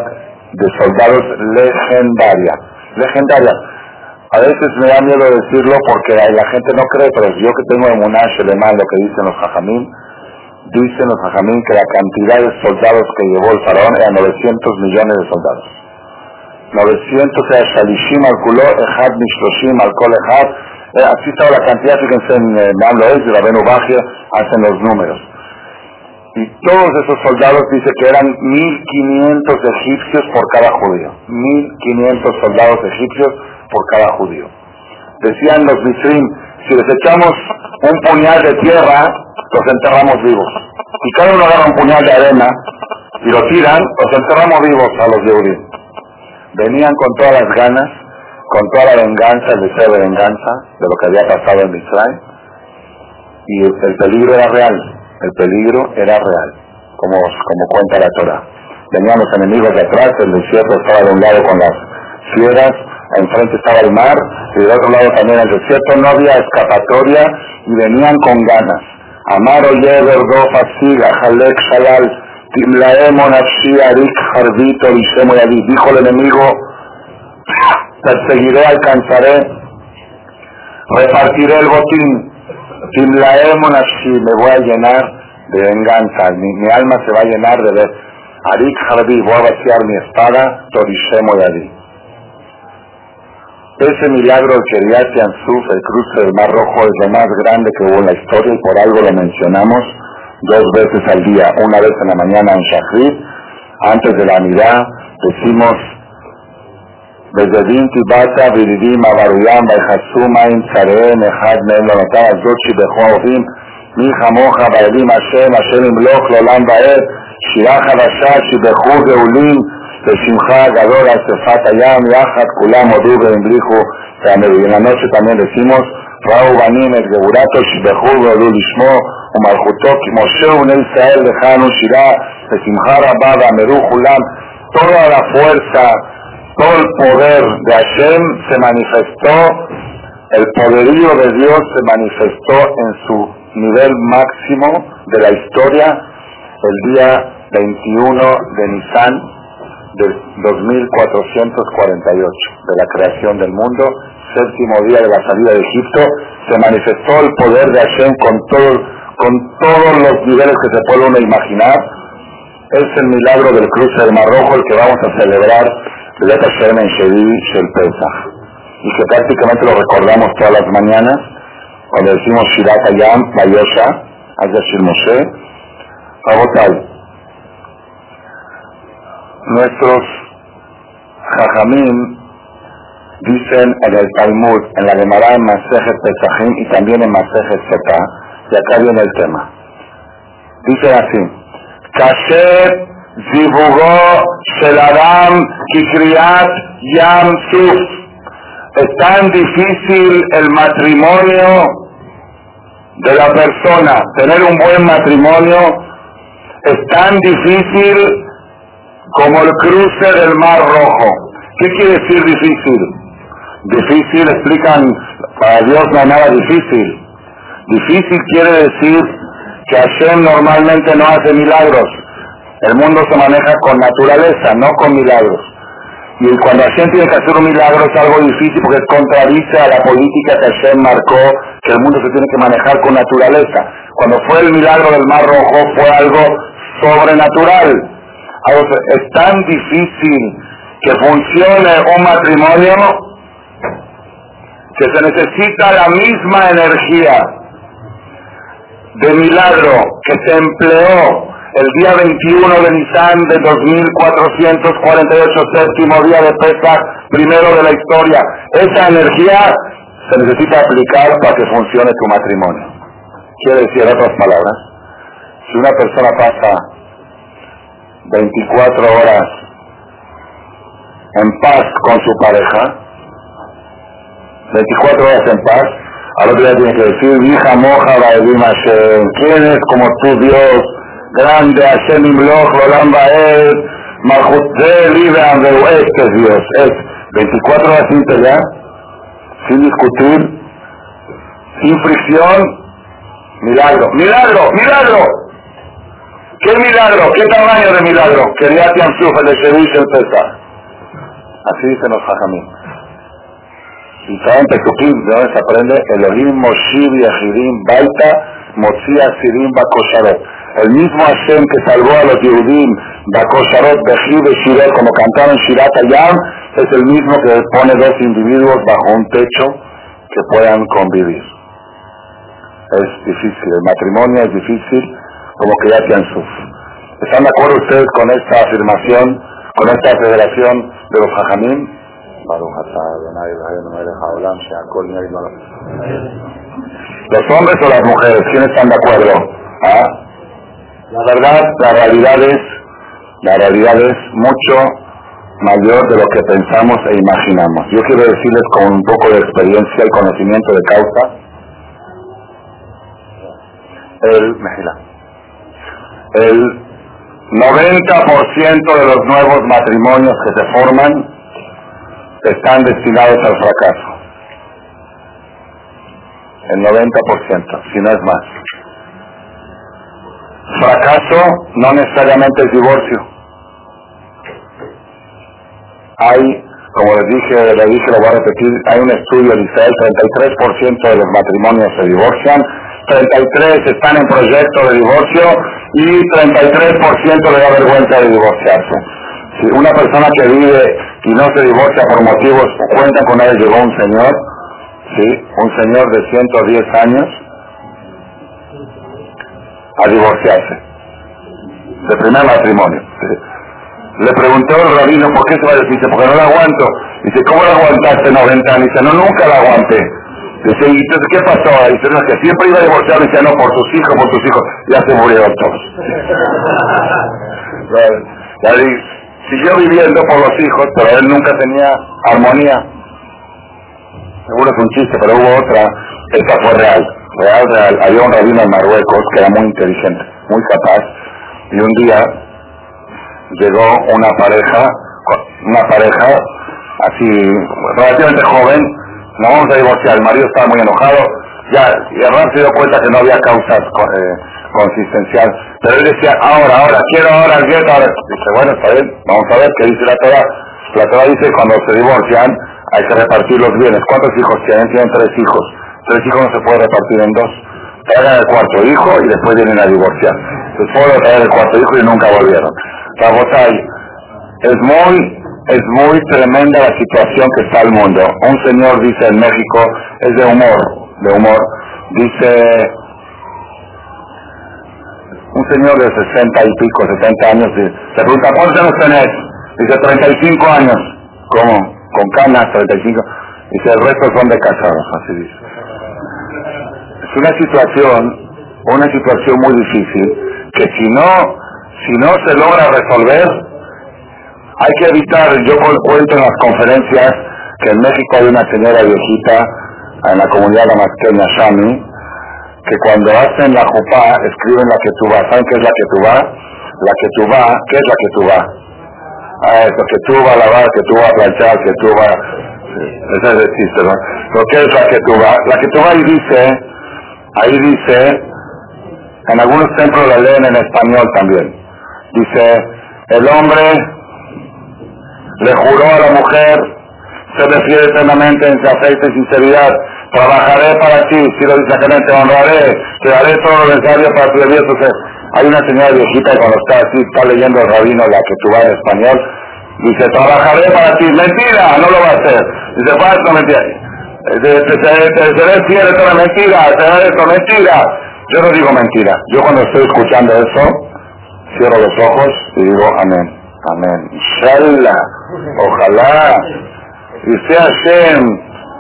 de soldados legendaria. Legendaria. A veces me da miedo decirlo porque la gente no cree, pero yo que tengo en Munash lo que dicen los jajamín, dicen los jajamín que la cantidad de soldados que llevó el faraón era 900 millones de soldados. 900 era Shalishim al Kuló, Ejad Mishloshim al Kol. Eh, así estaba la cantidad, fíjense en Es, de la Benu hacen los números. Y todos esos soldados dice que eran 1500 egipcios por cada judío. 1500 soldados egipcios por cada judío. Decían los Misrim, si les echamos un puñal de tierra, los enterramos vivos. Y cada uno agarra un puñal de arena y lo tiran, los enterramos vivos a los Yehudim. Venían con todas las ganas, con toda la venganza, el deseo de venganza de lo que había pasado en Israel. Y el peligro era real el peligro era real, como, como cuenta la Torah. Tenían los enemigos de atrás, el desierto estaba de un lado con las fieras, enfrente estaba el mar, y del otro lado también el desierto, no había escapatoria y venían con ganas. Amaro Yever, Siga, Jalek, Shalal, Timlaemo, Nafshi, Arik, Jarbito, Ishemo y Dijo el enemigo, perseguiré, alcanzaré, repartiré el botín, me voy a llenar de venganza, mi, alma se va a llenar de ver. Arik Harbi, voy a vaciar mi espada, Torishemo Yadi. Ese milagro que Kiryat Yansuf, el cruce del Mar Rojo, es lo más grande que hubo en la historia y por algo lo mencionamos dos veces al día. Una vez en la mañana en Shachrit, antes de la unidad, decimos בזדין תיבדת וידידים עבריים ויחסו מים צריהם אחד מהם לא נתן הזאת שבכל אופים מי כמוך בידים השם אשר ימלוך לעולם ועד שירה חדשה שיבחו גאולים ושמחה גדול על שפת הים יחד כולם הודו והמליכו noche también decimos ראו בנים את גבורתו שיבחו והודו לשמו ומלכותו כי משה ובני ישראל לכנו שירה ושמחה רבה ואמרו כולם toda la fuerza todo el poder de Hashem se manifestó, el poderío de Dios se manifestó en su nivel máximo de la historia el día 21 de Nisan de 2448, de la creación del mundo, séptimo día de la salida de Egipto, se manifestó el poder de Hashem con, con todos los niveles que se puede uno imaginar. Es el milagro del cruce del Mar Rojo el que vamos a celebrar Y que prácticamente lo recordamos todas las mañanas, cuando decimos Shirat Hayam, Bayosha, Shir Moshe, Rabotai. Nuestros Jajamim dicen en el Talmud, en la Gemara en Masejet Pesachim y también en Masejet Seta, y acá viene el tema. Dicen así, Kasher divulgó Shelaram Kikriat Yam Suf. Es tan difícil el matrimonio de la persona, tener un buen matrimonio, es tan difícil como el cruce del Mar Rojo. ¿Qué quiere decir difícil? Difícil, explican, para Dios no es nada difícil. Difícil quiere decir que Hashem normalmente no hace milagros. El mundo se maneja con naturaleza, no con milagros. Y cuando Hashem tiene que hacer un milagro es algo difícil porque contradice a la política que Hashem marcó, que el mundo se tiene que manejar con naturaleza. Cuando fue el milagro del Mar Rojo fue algo sobrenatural. Es tan difícil que funcione un matrimonio que se necesita la misma energía de milagro que se empleó el día 21 de Nisan de 2448, séptimo día de Pesach, primero de la historia. Esa energía se necesita aplicar para que funcione tu matrimonio. Quiere decir, en otras palabras, si una persona pasa 24 horas en paz con su pareja, 24 horas en paz, al otro día tiene que decir, hija moja, ¿quién es como tú Dios? Grande Hashem Imloch, Roland Baed, Malchut Libre este es Dios, es 24 horas pelear, sin discutir, sin fricción, milagro, milagro, milagro. ¿Qué milagro? ¿Qué tamaño de milagro? Quería que el de Shevish el Pesach. Así dicen los hajamim. Y saben Pesukim, de dónde se aprende Elohim, Moshir, Yahirim, Baita, Motzia, Sirim, Bakosharot. El mismo Hashem que salvó a los Yehudim, Bakosharot, Bejib y Shirot, como cantaron Shirat Ayam, es el mismo que pone dos individuos bajo un techo que puedan convivir. Es difícil, el matrimonio es difícil, como que ya Suf. ¿Están de acuerdo ustedes con esta afirmación, con esta federación de los Jajamín? ¿Los hombres o las mujeres? ¿Quiénes están de acuerdo? ¿Ah? La verdad, la realidad es, la realidad es mucho mayor de lo que pensamos e imaginamos. Yo quiero decirles con un poco de experiencia y conocimiento de causa, el, el 90% de los nuevos matrimonios que se forman están destinados al fracaso. El 90%, si no es más. Fracaso no necesariamente es divorcio. Hay, como les dije, le dije, lo voy a repetir, hay un estudio de Israel, 33% de los matrimonios se divorcian, 33 están en proyecto de divorcio y 33% le da vergüenza de divorciarse. Si una persona que vive y no se divorcia por motivos, cuenta con él llegó un señor, ¿sí? un señor de 110 años, a divorciarse, de primer matrimonio. Le preguntó el rabino, ¿por qué se va a decir? Porque no la aguanto. Dice, ¿cómo la aguantaste 90 años? Dice, no, nunca la aguanté. Dice, ¿y entonces qué pasó? Dice, no, que siempre iba a divorciar. Dice, no, por tus hijos, por tus hijos. Ya se murieron todos. siguió viviendo por los hijos, pero él nunca tenía armonía. Seguro es un chiste, pero hubo otra. Esta fue real. Real, real. Había un rabino en Marruecos que era muy inteligente, muy capaz. Y un día llegó una pareja, una pareja así relativamente joven, nos vamos a divorciar, el marido estaba muy enojado, ya, y Hernán se dio cuenta que no había causas eh, pero él decía, ahora, ahora, quiero ahora, quiero ahora. Dice, bueno, está bien, vamos a ver qué dice la Torah. La Torah dice cuando se divorcian hay que repartir los bienes. ¿Cuántos hijos tienen? Tienen tres hijos. Tres hijos no se puede repartir en dos. Traigan el cuarto hijo y después vienen a divorciar. Se puede traer el cuarto hijo y nunca volvieron. Rabotay, es muy, es muy tremenda la situación que está el mundo. Un señor dice en México, es de humor, de humor, dice, un señor de 60 y pico, 70 años, se pregunta, ¿cuántos años tenés? Dice, 35 años. ¿Cómo? Con canas, 35. Dice, el resto son de casados, así dice. Es una situación, una situación muy difícil, que si no si no se logra resolver, hay que evitar, yo cuento en las conferencias que en México hay una señora viejita en la comunidad damasqueña Shami, que cuando hacen la jupá escriben la que tú vas. ¿Saben qué es la que tú vas? La que tú vas, ¿qué es la que tú vas? Ah, eso, que tú vas a lavar, que tú vas a planchar, que tú vas... es el chiste, ¿no? Pero ¿qué es la que tú vas? La que tú vas ahí dice, ahí dice, en algunos templos la leen en español también. Dice, el hombre le juró a la mujer, se refiere eternamente en su aceite y sinceridad, trabajaré para ti, si lo dice gente, te honraré, te daré todo lo necesario para tu vida. Entonces, hay una señora viejita que cuando está así, está leyendo el rabino, la que tú en español, dice, trabajaré para ti. Mentira, no lo va a hacer. Dice, falso, mentira. Seré fiel, esto es mentira, seré esto, mentira. Yo no digo mentira. Yo cuando estoy escuchando eso, cierro los ojos y digo amén, amén. Inshallah, ojalá, y sea Shem,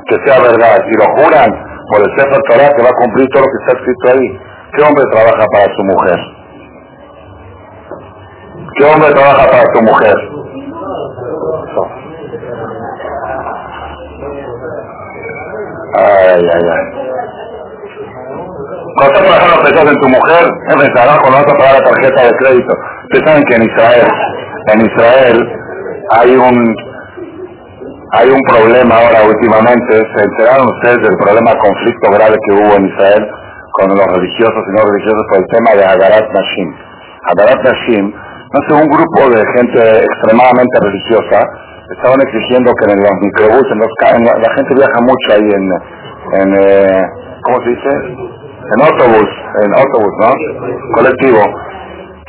que sea verdad, y lo juran por el Sefer Torah que va a cumplir todo lo que está escrito ahí. ¿Qué hombre trabaja para su mujer? ¿Qué hombre trabaja para su mujer? Ay, ay, ay. Cuando estás trabajando pensás en tu mujer, en el trabajo no vas a pagar la tarjeta de crédito. Ustedes saben que en Israel, en Israel hay un hay un problema ahora últimamente, se enteraron ustedes del problema conflicto grave que hubo en Israel con los religiosos y no religiosos por el tema de Agarat Nashim. Adarat Nashim, no sé, un grupo de gente extremadamente religiosa estaban exigiendo que en los microbuses, en los, la, gente viaja mucho ahí en, en eh, ¿cómo se dice? En autobús, en autobús, ¿no? Colectivo.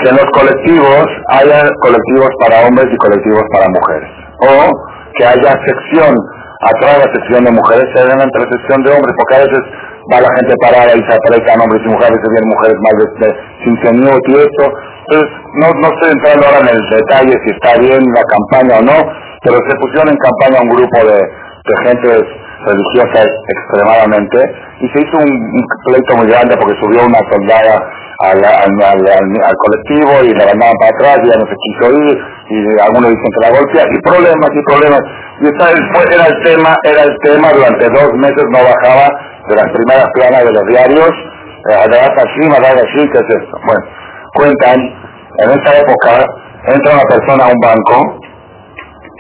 Que en los colectivos haya colectivos para hombres y colectivos para mujeres. O que haya sección, atrás de la sección de mujeres, se den entre sección de hombres, porque a veces va la gente parada y se apretan hombres y mujeres, y vienen mujeres más de, sin y esto. Entonces, no, no estoy entrando ahora en el detalle si está bien la campaña o no, pero se pusieron en campaña un grupo de, de gente religiosa extremadamente y se hizo un, pleito muy grande porque subió una soldada al, al, colectivo y la mandaban para atrás y ya no se quiso ir y algunos dicen que la golpea y problemas y problemas y esta era el tema era el tema durante dos meses no bajaba de las primeras planas de los diarios así, así, ¿qué es esto? bueno cuentan en esa época entra una persona a un banco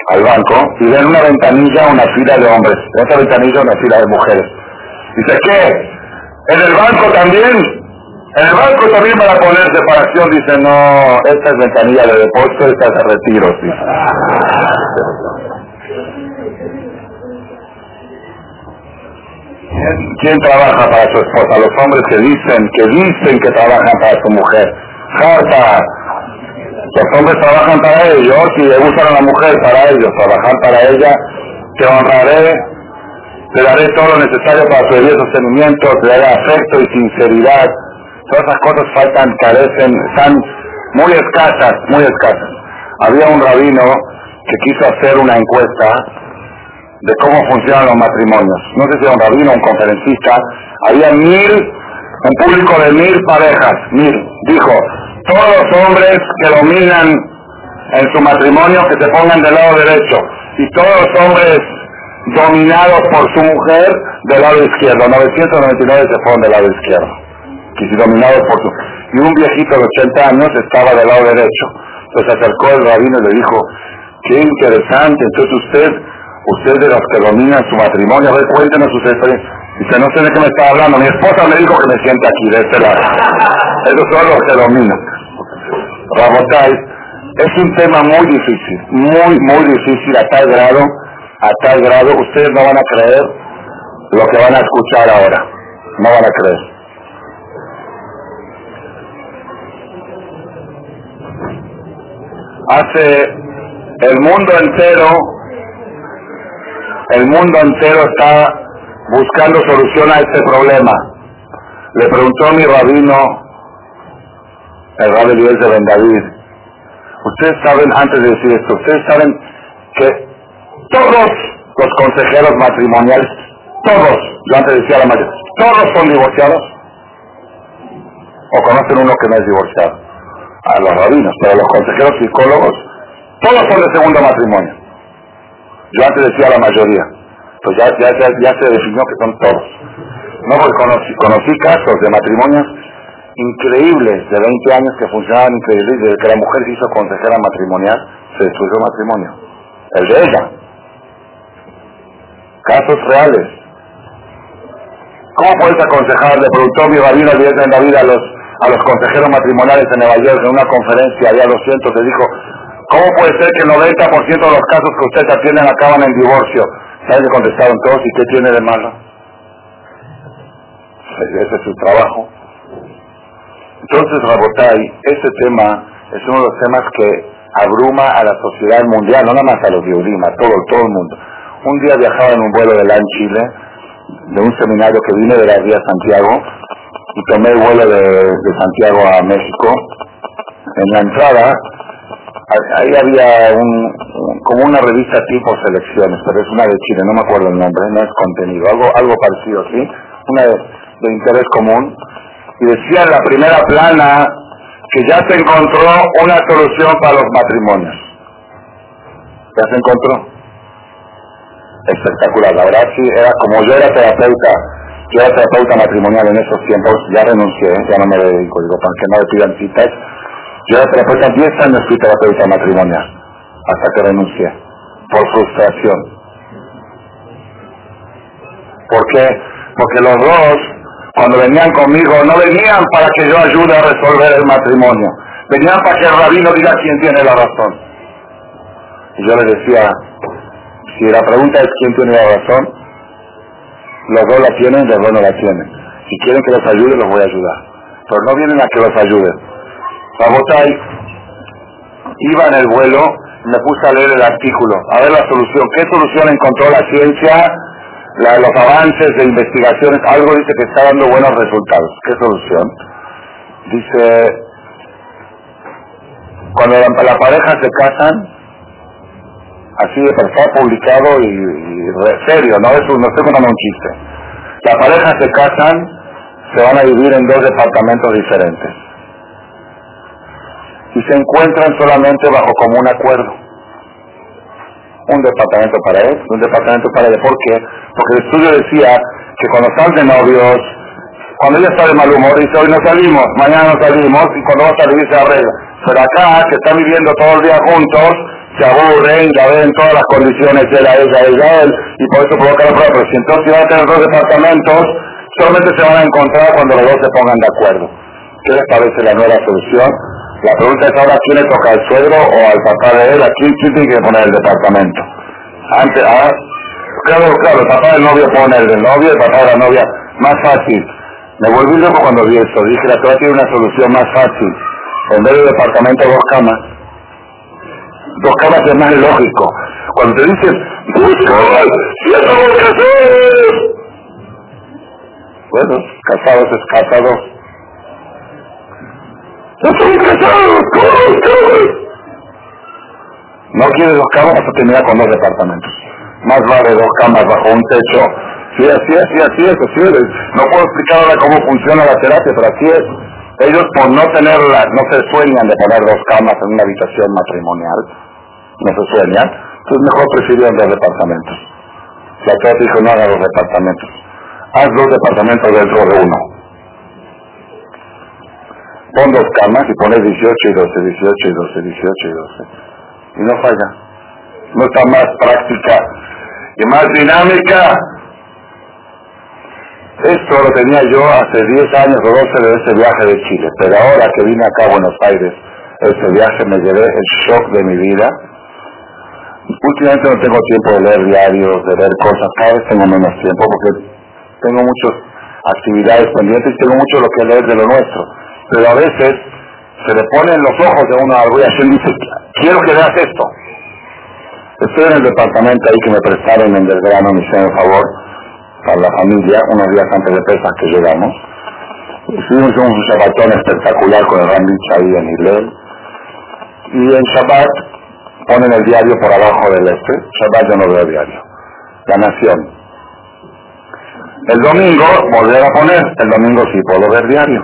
al banco y ven una ventanilla una fila de hombres, en esa ventanilla una fila de mujeres. Dice, ¿qué? ¿En el banco también? En el banco también para poner separación, dice, no, esta es ventanilla de depósito, esta es de retiro, ¿Quién trabaja para su esposa? Los hombres que dicen, que dicen que trabajan para su mujer. Harta, los hombres trabajan para ellos y le gustan a la mujer para ellos, trabajar para ella, te honraré, te daré todo lo necesario para su debido sostenimiento, te daré afecto y sinceridad. Todas esas cosas faltan, carecen, están muy escasas, muy escasas. Había un rabino que quiso hacer una encuesta de cómo funcionan los matrimonios. No sé si era un rabino o un conferencista. Había mil, un público de mil parejas, mil. Dijo, todos los hombres que dominan en su matrimonio que se pongan del lado derecho y todos los hombres dominados por su mujer del lado izquierdo. 999 se fueron del lado izquierdo. Y si dominados por su... Y un viejito de 80 años estaba del lado derecho. Entonces acercó el rabino y le dijo, qué interesante, entonces usted, usted de los que dominan su matrimonio, a ver, cuéntenos sus experiencias. Dice, no sé de qué me está hablando, mi esposa me dijo que me siente aquí, de este lado. Esos son los que dominan. Rabotai, es un tema muy difícil, muy, muy difícil a tal grado, a tal grado, ustedes no van a creer lo que van a escuchar ahora, no van a creer. Hace el mundo entero, el mundo entero está buscando solución a este problema. Le preguntó a mi rabino el Luis de Ben David. Ustedes saben, antes de decir esto, ustedes saben que todos los consejeros matrimoniales, todos, yo antes decía la mayoría, todos son divorciados. O conocen uno que no es divorciado. A los rabinos, pero los consejeros psicólogos, todos son de segundo matrimonio. Yo antes decía la mayoría. Pues ya, se definió que son todos. No, porque conocí, casos de matrimonios increíbles de 20 años que funcionaban increíbles, desde que la mujer se hizo consejera matrimonial, se destruyó el matrimonio. El de ella. Casos reales. ¿Cómo puedes aconsejar? Le preguntó mi rabino en la vida a los, a los consejeros matrimoniales en Nueva York en una conferencia, había 200, le dijo, ¿cómo puede ser que el 90% de los casos que ustedes atienden acaban en divorcio? ¿Saben que contestaron todos? ¿Y qué tiene de malo? Ese es su trabajo. Entonces, Rabotai, este tema es uno de los temas que abruma a la sociedad mundial, no nada más a los Yehudim, a todo, todo el mundo. Un día viajaba en un vuelo de LAN Chile, de un seminario que vine de la vía Santiago, y tomé el vuelo de, Santiago a México. En la entrada, ahí había un, como una revista tipo selecciones, pero es una de Chile, no me acuerdo el nombre, no es contenido, algo, algo parecido, ¿sí? Una de interés común y decía en la primera plana que ya se encontró una solución para los matrimonios. Ya se encontró. Espectacular. La verdad sí, era como yo era terapeuta, yo era terapeuta matrimonial en esos tiempos, ya renuncié, ya no me dedico, digo, para que no me pidan citas. Yo era terapeuta 10 años fui terapeuta matrimonial, hasta que renuncié, por frustración. ¿Por qué? Porque los dos cuando venían conmigo, no venían para que yo ayude a resolver el matrimonio, Venían para que el rabino diga quién tiene la razón. Y yo les decía, si la pregunta es quién tiene la razón, los dos la tienen, los dos no la tienen. Si quieren que los ayude, los voy a ayudar. Pero no vienen a que los ayuden. Sabotay iba en el vuelo, me puse a leer el artículo, a ver la solución. ¿Qué solución encontró la ciencia? los avances de investigaciones, algo dice que está dando buenos resultados. ¿Qué solución? Dice, cuando la, pareja se casan, así de perfecto, publicado y, serio, no, es, no estoy contando un chiste. La pareja se casan, se van a vivir en dos departamentos diferentes. Y se encuentran solamente bajo común acuerdo un departamento para él, un departamento para él. ¿Por qué? Porque el estudio decía que cuando están de novios, cuando ella está de mal humor, dice hoy no salimos, mañana no salimos, y cuando va a salir se arregla. Pero acá, que están viviendo todo el día juntos, se aburren, ya ven todas las condiciones de la ella, ella, él, y por eso provoca la prueba. Si entonces van a tener dos departamentos, solamente se van a encontrar cuando los dos se pongan de acuerdo. ¿Qué les parece la nueva solución? La pregunta es ahora quién le toca al suegro o al papá de él, a quién, tiene que poner el departamento. Antes, ah, claro, claro, el papá del novio pone el del novio, el papá de la novia, más fácil. Me volví loco cuando vi eso, dije la todavía tiene una solución más fácil. En vez de departamento, dos camas. Dos camas es más lógico. Cuando te dicen, ¡Busca! ¡Si estamos casados! Bueno, casados es casados. ¡No estoy casados! No quiere dos camas hasta terminar con dos departamentos. Más vale dos camas bajo un techo. Sí, así es, sí, así es, así. No puedo explicar ahora cómo funciona la terapia, pero así es. Ellos por no tenerla, no se sueñan de poner dos camas en una habitación matrimonial. No se sueñan. Entonces mejor prefirieron dos departamentos. La terapia dijo no haga dos departamentos. Haz dos departamentos dentro de uno pon dos camas y pones 18 y 12, 18 y 12, 18 y 12. Y no falla. No está más práctica y más dinámica. Esto lo tenía yo hace 10 años o 12 de ese viaje de Chile. Pero ahora que vine acá a Buenos Aires, ese viaje me llevé el shock de mi vida. Últimamente no tengo tiempo de leer diarios, de ver cosas. Cada vez tengo menos tiempo porque tengo muchas actividades pendientes y tengo mucho lo que leer de lo nuestro pero a veces se le ponen los ojos de uno algo y así dice, quiero que veas esto. Estoy en el departamento ahí que me prestaron en Belgrano, me hicieron el favor, para la familia, unos días antes de pesas que llegamos. Hicimos un Shabbatón espectacular con el Rambich ahí en Hillel. Y en Shabbat ponen el diario por abajo del este. Shabbat yo no veo diario. La Nación. El domingo volver a poner. El domingo sí puedo ver diario.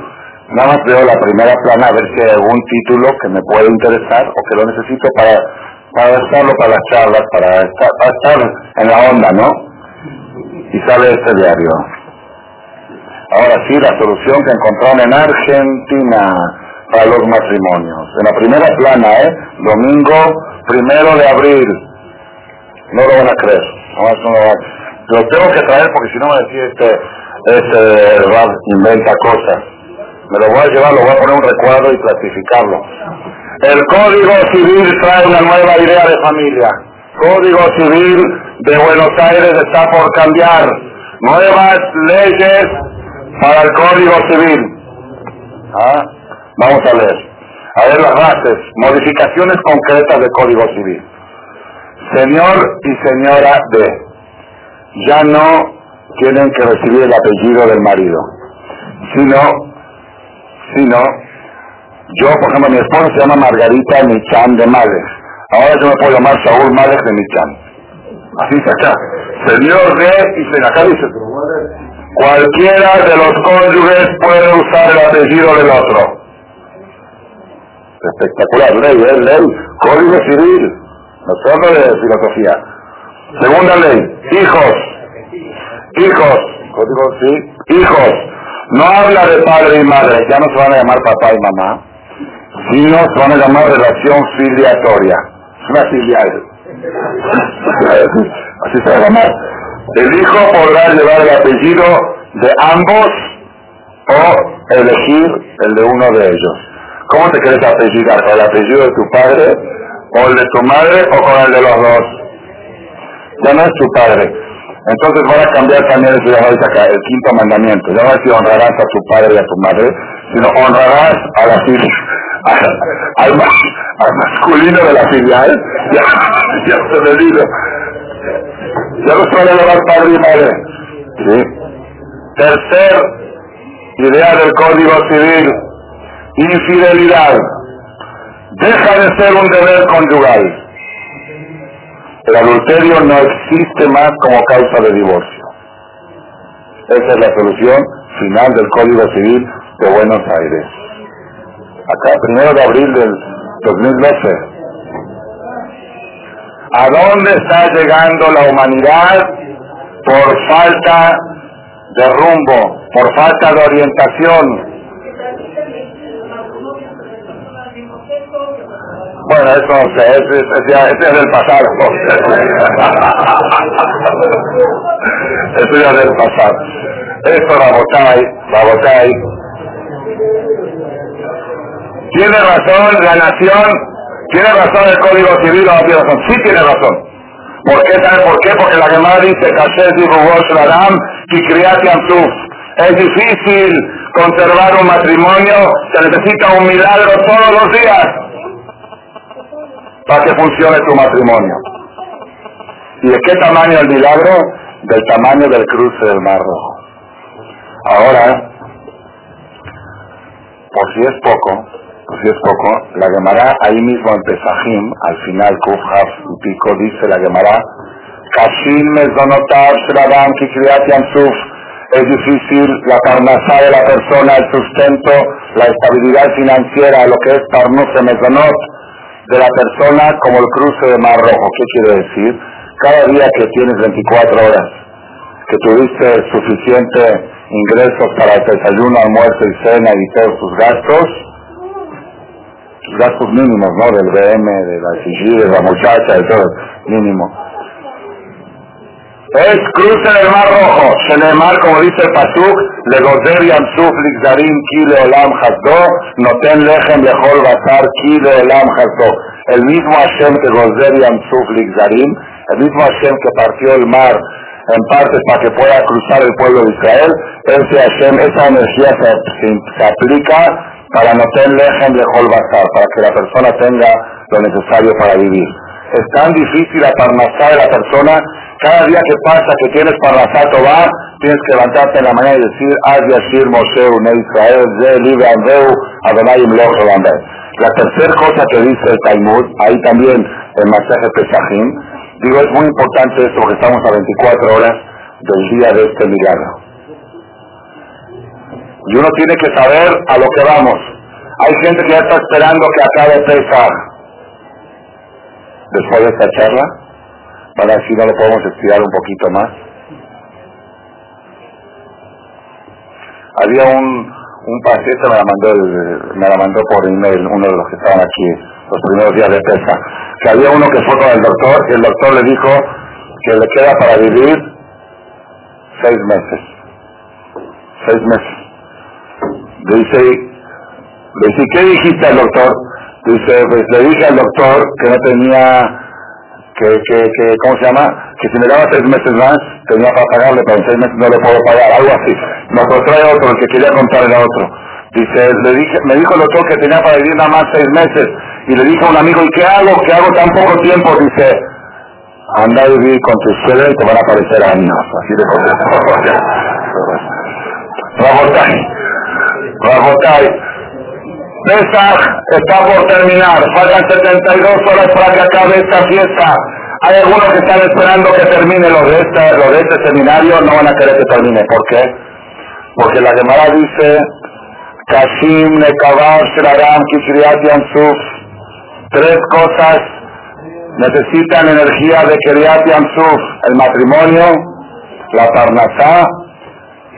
Nada más veo la primera plana a ver si hay algún título que me puede interesar o que lo necesito para, para estarlo para las charlas, para estar, en la onda, ¿no? Y sale este diario. Ahora sí, la solución que encontraron en Argentina para los matrimonios. En la primera plana, ¿eh? Domingo primero de abril. No lo van a creer. Lo, tengo que traer porque si no me decía este, este inventa cosas. Me lo voy a llevar, lo voy a poner un recuadro y clasificarlo. El Código Civil trae una nueva idea de familia. Código Civil de Buenos Aires está por cambiar. Nuevas leyes para el Código Civil. ¿Ah? Vamos a ver. A ver las bases. Modificaciones concretas del Código Civil. Señor y señora D. Ya no tienen que recibir el apellido del marido, sino sino yo, por ejemplo, mi esposa se llama Margarita Michan de Males. Ahora yo me puedo llamar Saúl Males de Michan. Así está acá. Señor de, y se acá dice, cualquiera de los cónyuges puede usar el apellido del otro. Espectacular, ley, ¿eh? ley, código civil, no solo de filosofía. Segunda ley, hijos, hijos, código sí, hijos, no habla de padre y madre, ya no se van a llamar papá y mamá, sino se van a llamar relación filiatoria. Es una filial. Así se va a llamar. El hijo podrá llevar el apellido de ambos o elegir el de uno de ellos. ¿Cómo te quieres apellidar? ¿Con el apellido de tu padre o el de tu madre o con el de los dos? Ya no es tu padre. Entonces van a cambiar también el quinto mandamiento. Ya no es si honrarás a tu padre y a tu madre, sino honrarás a la al, al, masculino de la filial. Ya, ya se me dijo. Ya no suele llevar padre y madre. Tercer idea del Código Civil, infidelidad. Deja de ser un deber conyugal. El adulterio no existe más como causa de divorcio. Esa es la solución final del Código Civil de Buenos Aires. Acá, primero de abril del 2012. ¿A dónde está llegando la humanidad por falta de rumbo, por falta de orientación? Bueno, eso ese, ese, ese es del pasado. eso ya es del pasado. Esto la votáis. ¿Tiene razón la nación? ¿Tiene razón el Código Civil no tiene razón? Sí tiene razón. ¿Por qué? ¿Sabe por qué? Porque la Gemara dice, Ladam, y Es difícil conservar un matrimonio, se necesita un milagro todos los días para que funcione tu matrimonio. ¿Y de qué tamaño el milagro? Del tamaño del cruce del Mar Rojo. Ahora, por si es poco, por si es poco, la Gemara ahí mismo en Pesajim, al final Kuf y Pico, dice la Gemara, Kashim es difícil la carnaza de la persona, el sustento, la estabilidad financiera, lo que es Parnuse Mezonot, de la persona como el cruce de Mar Rojo. ¿Qué quiere decir? Cada día que tienes 24 horas, que tuviste suficiente ingresos para el desayuno, almuerzo y cena y todos tus gastos, gastos mínimos, ¿no? Del BM, de la CG, de la muchacha, de todo, mínimo. Es cruce del Mar Rojo. Mar, como dice el Pasuk, le gozer yamsuf ligzarim ki leolam hasdo, noten lechem lechol basar ki leolam hasdo. El mismo Hashem que gozer yamsuf ligzarim, el mismo Hashem que partió el mar en partes para que pueda cruzar el pueblo de Israel, ese Hashem, esa energía se, se, aplica para noten lechem lechol basar, para que la persona tenga lo necesario para vivir. Es tan difícil aparnasar a la persona cada día que pasa que tienes para va, tienes que levantarte en la mañana y decir, Ad Yashir Moshe Israel, Ze Libre Imloch La tercera cosa que dice el Talmud, ahí también el masaje Pesajim, digo, es muy importante esto porque estamos a 24 horas del día de este milagro. Y uno tiene que saber a lo que vamos. Hay gente que ya está esperando que acabe Pesach. Después de esta charla, para si no lo podemos estudiar un poquito más. Había un, un paciente, me la, mandó, me la mandó por email, uno de los que estaban aquí los primeros días de pesca, que había uno que fue con el doctor y el doctor le dijo que le queda para vivir seis meses. Seis meses. Dice, dice, ¿qué dijiste al doctor? Dice, pues le dije al doctor que no tenía que, que, que, ¿cómo se llama? Que si me daba seis meses más, tenía para pagarle, pero en seis meses no le puedo pagar, algo así. Nos lo trae otro, el que quería contar era otro. Dice, le dije, me dijo el doctor que tenía para vivir nada más seis meses. Y le dijo a un amigo, ¿y qué hago? ¿Qué hago tan poco tiempo? Dice, anda a vivir con tu suegra y te van a aparecer años. Así de cosas. Rabotay. Rabotay. Pesach está por terminar, faltan 72 horas para que acabe esta fiesta. Hay algunos que están esperando que termine lo de, este, seminario, no van a querer que termine. ¿Por qué? Porque la Gemara dice, Kashim, Nekabar, Shiraram, Kishriat, Yansuf, tres cosas necesitan energía de Kiriat Yansuf, el matrimonio, la parnasá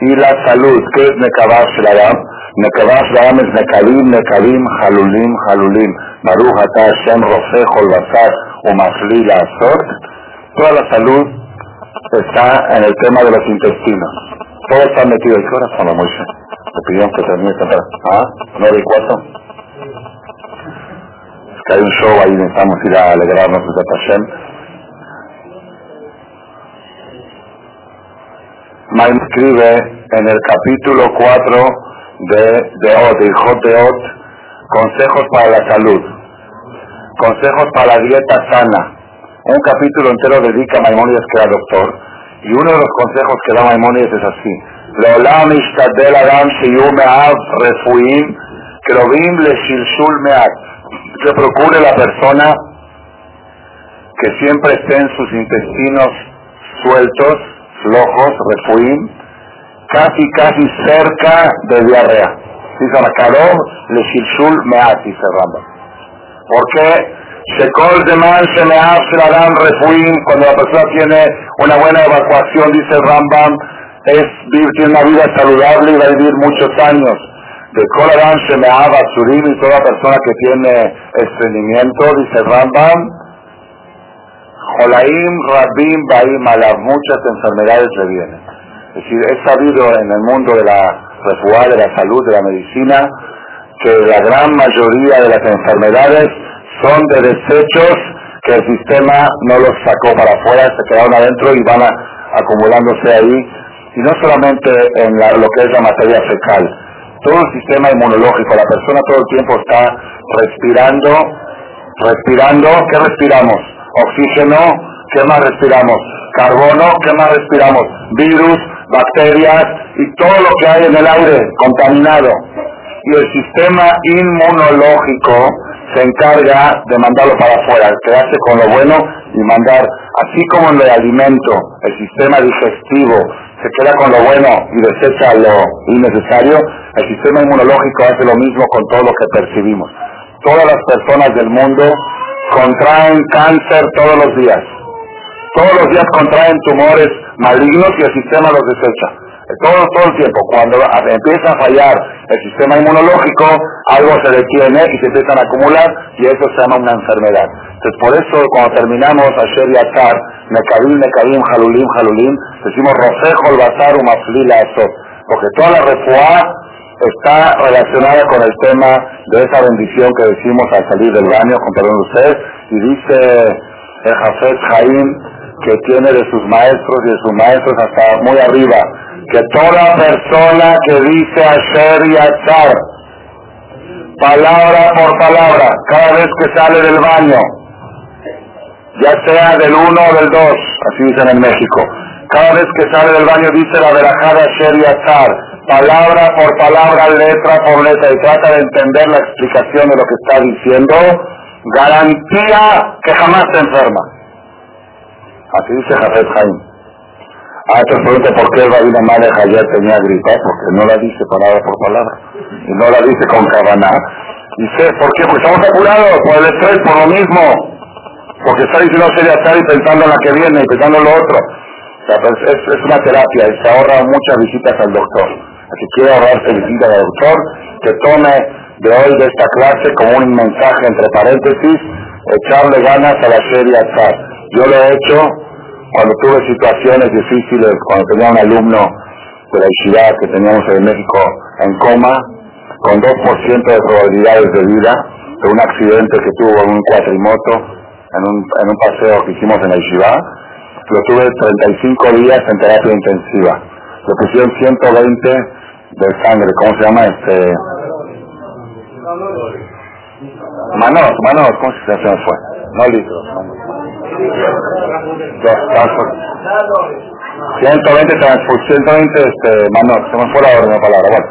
y la salud. ¿Qué es Nekabar, Shiraram? נקבה שלהם es נקלים, נקלים, חלולים, חלולים. ברוך אתה השם רופא כל בשר ומפליא לעשות. Toda la salud está en el tema de los intestinos. Todo está metido. ¿Qué hora estamos, Moisés? Te pidieron que termine esta ¿Ah? ¿Nueve y cuatro? que hay un show ahí, necesitamos ir a alegrarnos de Hashem. Maim escribe en el capítulo 4 de, de Ot, de Ot, consejos para la salud, consejos para la dieta sana. Un capítulo entero dedica a Maimónides, que era doctor, y uno de los consejos que da Maimónides es así. לעולם ישתדל אדם שיהיו מעט רפואיים קרובים לשלשול מעט. Que procure la persona que siempre estén sus intestinos sueltos, flojos, refuim, casi casi cerca de diarrea. Dice Makarov, le shilshul meat, dice Ramba. ¿Por qué? Shekol de man se me dan refuim, cuando la persona tiene una buena evacuación, dice Rambam, es tiene una vida saludable y va a vivir muchos años. De Kolarán se me haga y toda persona que tiene estreñimiento, dice Rambam, Jolaim, Rabim, Baim, a las muchas enfermedades le vienen. Es decir, es sabido en el mundo de la refugia, de la salud, de la medicina, que la gran mayoría de las enfermedades son de desechos que el sistema no los sacó para afuera, se quedaron adentro y van acumulándose ahí y no solamente en lo que es la materia fecal, todo el sistema inmunológico, la persona todo el tiempo está respirando, respirando, ¿qué respiramos? Oxígeno, ¿qué más respiramos? Carbono, ¿qué más respiramos? Virus, bacterias y todo lo que hay en el aire contaminado. Y el sistema inmunológico se encarga de mandarlo para afuera, quedarse con lo bueno y mandar, así como en el alimento, el sistema digestivo se queda con lo bueno y desecha lo innecesario, el sistema inmunológico hace lo mismo con todo lo que percibimos. Todas las personas del mundo contraen cáncer todos los días. Todos los días contraen tumores malignos y el sistema los desecha. Todo, todo el tiempo. Cuando empieza a fallar el sistema inmunológico, algo se detiene y se empiezan a acumular y eso se llama una enfermedad. Entonces por eso cuando terminamos ayer y atar, Mekabim, Mekabim, Jalulim, Jalulim, decimos Rosejo, el Bazar, Umaflila, eso. Porque toda la refuá está relacionada con el tema de esa bendición que decimos al salir del baño, con perdón de ustedes, y dice el Jafet Jaim que tiene de sus maestros y de sus maestros hasta muy arriba, que toda persona que dice Asher y Atzar, palabra por palabra, cada vez que sale del baño, ya sea del uno o del dos, así dicen en México, cada vez que sale del baño dice la verajada Asher y Atzar, palabra por palabra, letra por letra, y trata de entender la explicación de lo que está diciendo, garantía que jamás se enferma. Así dice Jafet Jaime. Ah, te pregunta por qué el rabino Malek ayer tenía gripa, porque no la dice palabra por palabra, y no la dice con cabana. Dice, ¿por qué? Porque estamos apurados, por el estrés, por lo mismo, porque está diciendo sería estar y pensando en la que viene y pensando en lo otro. Pues es, una terapia y se ahorra muchas visitas al doctor. Así quiere ahorrarse visitas al doctor, que tome de hoy de esta clase como un mensaje entre paréntesis, echarle ganas a la serie Yo lo he hecho cuando tuve situaciones difíciles, cuando tenía un alumno de la ciudad que teníamos en México en coma, con 2% de probabilidades de vida, de un accidente que tuvo en un cuatrimoto, en un, paseo que hicimos en la ciudad, lo tuve 35 días en terapia intensiva. Le pusieron 120 de sangre, ¿cómo se llama? este Manos, manos, ¿cómo se fue? No litros. 120 transfusión, 120 este, manos, se me fue la orden de palabra, bueno.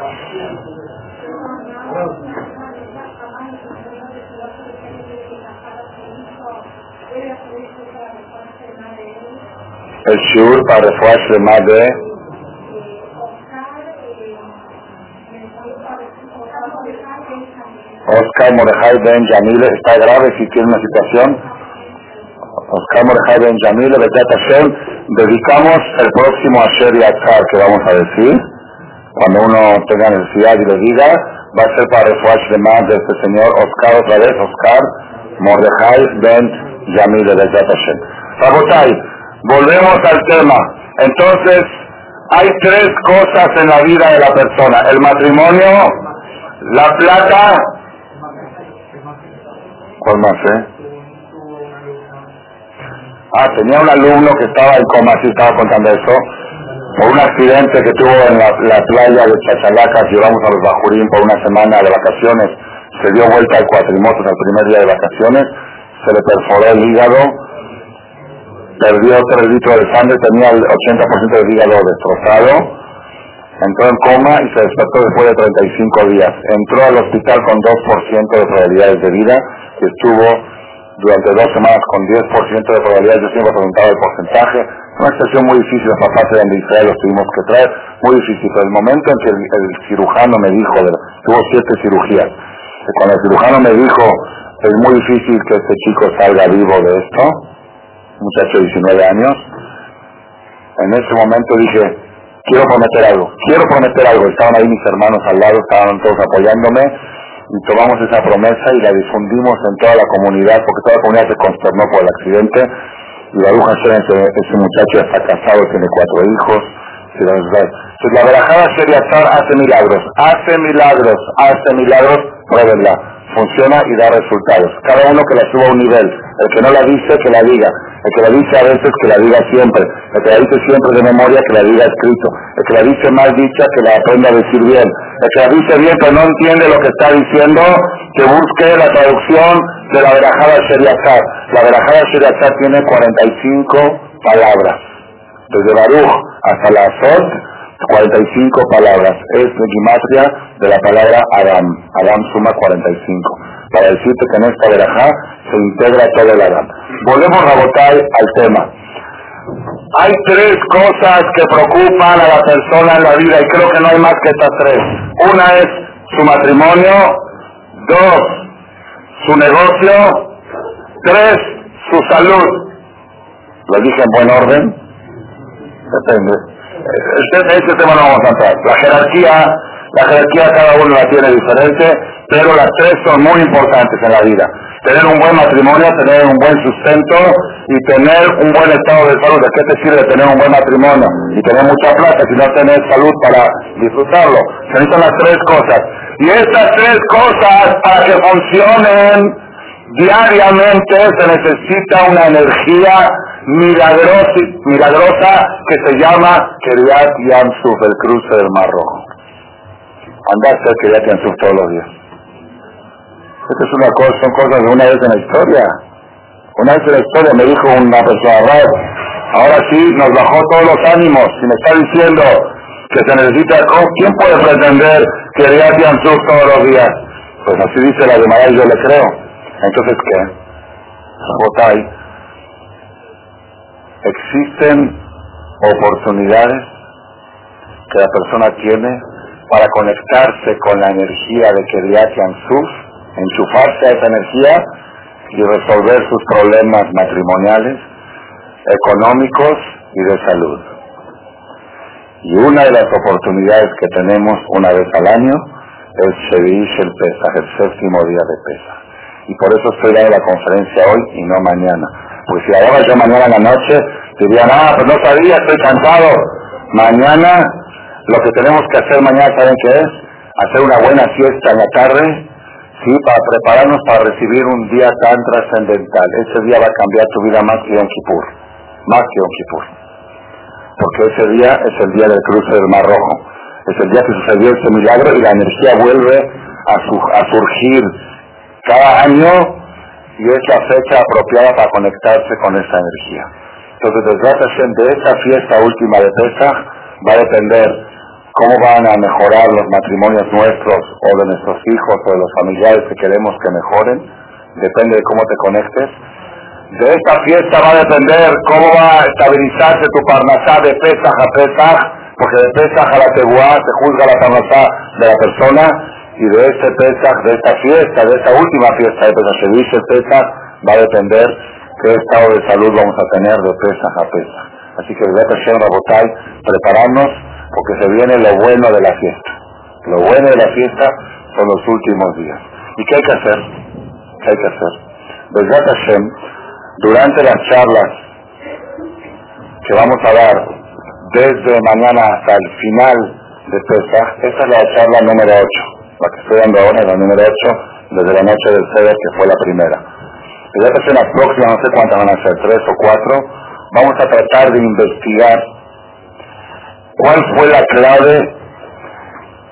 El shur para refuerzo más de Oscar Morejay Ben Yamile está grave si tiene una situación Oscar Mordejai Ben Yamil, Hashem, dedicamos el próximo Asher Yatzar que vamos a decir, cuando uno tenga necesidad y lo diga, va a ser para refuash de más de este señor Oscar otra vez, Oscar Mordejai Ben Yamil, Bezat Hashem. Rabotai, volvemos al tema. Entonces, hay tres cosas en la vida de la persona. El matrimonio, la plata ¿Cuál más, eh? Ah, tenía un alumno que estaba en coma, sí estaba contando eso, por un accidente que tuvo en la, playa de Chachalacas, llevamos a los Bajurín por una semana de vacaciones, se dio vuelta al cuatrimotos al primer día de vacaciones, se le perforó el hígado, perdió tres litros de sangre, tenía el 80% del hígado destrozado, entró en coma y se despertó después de 35 días. Entró al hospital con 2% de probabilidades de vida y estuvo durante dos semanas con 10% de probabilidades, yo siempre preguntaba el porcentaje, una situación muy difícil, los papás eran de Israel, los tuvimos que traer, muy difícil, pero el momento en que el, cirujano me dijo, tuvo siete cirugías, cuando el cirujano me dijo, es muy difícil que este chico salga vivo de esto, muchacho de 19 años, en ese momento dije, quiero prometer algo, quiero prometer algo, estaban ahí mis hermanos al lado, estaban todos apoyándome, y tomamos esa promesa y la difundimos en toda la comunidad, porque toda la comunidad se consternó por el accidente, y la bruja ese, ese muchacho está casado, tiene cuatro hijos, entonces la verajada Sheriatzar hace milagros, hace milagros, hace milagros, pruébenla, funciona y da resultados. Cada uno que la suba a un nivel, el que no la dice, que la diga, el que la dice a veces, que la diga siempre, el que la dice siempre de memoria, que la diga escrito, el que la dice mal dicha, que la aprenda a decir bien, el que la dice bien pero no entiende lo que está diciendo, que busque la traducción de la verajada Sheriatzar. La verajada Sheriatzar tiene 45 palabras, desde Baruch hasta la Azot, 45 palabras. Es la gimatria de la palabra Adam. Adam suma 45. Para decirte que en esta verajá se integra todo el Adam. Volvemos a votar al tema. Hay tres cosas que preocupan a la persona en la vida y creo que no hay más que estas tres. Una es su matrimonio, dos, su negocio, tres, su salud. ¿Lo dije en buen orden? Depende. Este, este tema no vamos a entrar. La jerarquía, la jerarquía cada uno la tiene diferente, pero las tres son muy importantes en la vida. Tener un buen matrimonio, tener un buen sustento y tener un buen estado de salud. ¿De qué te sirve tener un buen matrimonio y tener mucha plata si no tener salud para disfrutarlo? Se necesitan las tres cosas. Y estas tres cosas, para que funcionen diariamente, se necesita una energía milagrosa, que se llama Keriat Yamsuf, el cruce del Mar Rojo. Anda a hacer Keriat Yamsuf todos los días. Esto es una cosa, son cosas de una vez en la historia. Una vez en la historia me dijo una persona, ahora sí nos bajó todos los ánimos y me está diciendo que se necesita, ¿quién puede pretender Keriat Yamsuf todos los días? Pues así dice la de y yo le creo. Entonces, ¿qué? Votai existen oportunidades que la persona tiene para conectarse con la energía de Keriat Yansuf, enchufarse a esa energía y resolver sus problemas matrimoniales, económicos y de salud. Y una de las oportunidades que tenemos una vez al año es Shevish el Pesach, el séptimo día de Pesach. Y por eso estoy dando la conferencia hoy y no mañana pues si ahora yo mañana en la noche, dirían, ah, pues no sabía, estoy cansado. Mañana, lo que tenemos que hacer mañana, ¿saben qué es? Hacer una buena fiesta en la tarde, sí, para prepararnos para recibir un día tan trascendental. Ese día va a cambiar tu vida más que Yom Kippur, más que Yom Kippur. Porque ese día es el día del cruce del Mar Rojo. Es el día que sucedió ese milagro y la energía vuelve a, surgir cada año y es la fecha apropiada para conectarse con esa energía. Entonces, desde de esta fiesta última de Pesach va a depender cómo van a mejorar los matrimonios nuestros o de nuestros hijos o de los familiares que queremos que mejoren. Depende de cómo te conectes. De esta fiesta va a depender cómo va a estabilizarse tu parnasá de Pesach a Pesach, porque de Pesach a la Teguá se juzga la parnasá de la persona y de este Pesach, de esta fiesta, de esta última fiesta de Pesach, se dice Pesach, va a depender qué estado de salud vamos a tener de Pesach a Pesach. Así que desde Hashem Rabotai, prepararnos porque se viene lo bueno de la fiesta. Lo bueno de la fiesta son los últimos días. ¿Y qué hay que hacer? ¿Qué hay que hacer? Desde Hashem, durante las charlas que vamos a dar desde mañana hasta el final de Pesach, esta es la charla número 8 la que estoy dando ahora, la número 8, desde la noche del CEDER, que fue la primera. ya en las próximas, no sé cuántas van a ser, tres o cuatro, vamos a tratar de investigar cuál fue la clave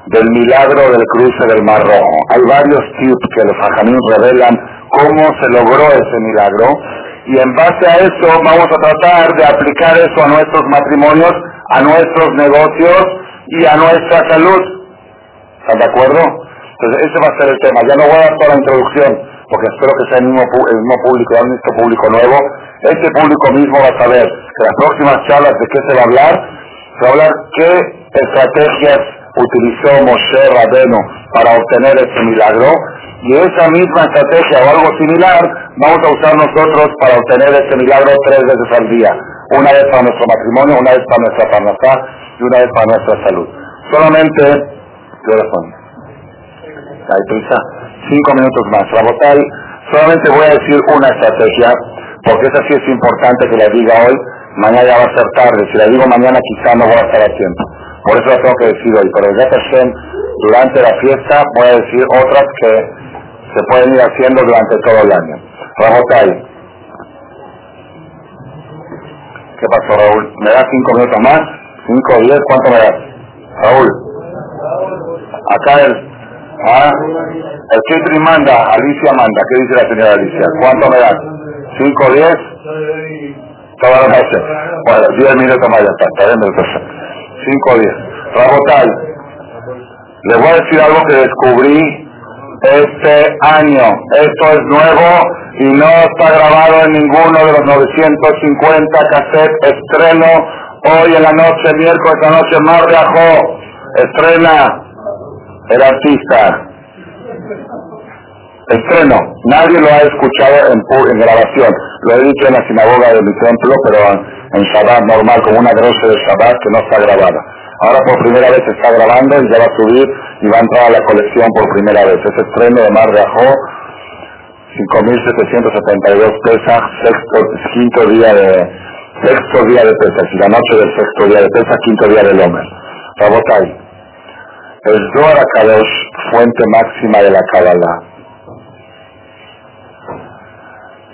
del milagro del cruce del Mar. Hay varios tips que los hajamim revelan cómo se logró ese milagro y en base a eso vamos a tratar de aplicar eso a nuestros matrimonios, a nuestros negocios y a nuestra salud. ¿Están de acuerdo? Entonces ese va a ser el tema. Ya no voy a dar toda la introducción porque espero que sea el mismo, el mismo público, el mismo público nuevo. Este público mismo va a saber que las próximas charlas de qué se va a hablar, a hablar qué estrategias utilizó Moshe Rabeno para obtener este milagro y esa misma estrategia o algo similar vamos a usar nosotros para obtener este milagro tres veces al día. Una vez para nuestro matrimonio, una vez para nuestra parnasá y una vez para nuestra salud. Solamente, ¿qué hora son? Hay prisa. Cinco minutos más. Rabotal, solamente voy a decir una estrategia, porque esa sí es importante que la diga hoy. Mañana ya va a ser tarde. Si la digo mañana quizá no voy a estar a tiempo. Por eso la tengo que decir hoy. Pero ya durante la fiesta voy a decir otras que se pueden ir haciendo durante todo el año. Rabotal. ¿Qué pasó, Raúl? ¿Me das cinco minutos más? ¿Cinco diez? ¿Cuánto me das? Raúl. Acá el... ¿ah? El Kitri manda, Alicia manda. ¿Qué dice la señora Alicia? ¿Cuánto me das? ¿Cinco diez? Todas las noches. Bueno, diez minutos más ya está. Está bien, entonces. Cinco o diez. Rabotal. Les voy a decir algo que descubrí este año. Esto es nuevo y no está grabado en ninguno de los 950 cassettes. Estreno hoy en la noche, miércoles la noche, más viajó. Estrena el artista. Estreno. Nadie lo ha escuchado en, grabación. Lo he dicho en la sinagoga de mi templo, pero en Shabbat normal, como una grosa de Shabbat que no está grabada. Ahora por primera vez está grabando y ya va a subir y va a entrar a la colección por primera vez. Ese estreno de Mar de Ajó, 5.772 pesas, sexto, quinto día de, sexto día de pesas, y la noche del sexto día de pesas, quinto día del Homer. Rabotai, el Zohar Kadosh, fuente máxima de la Kabbalah.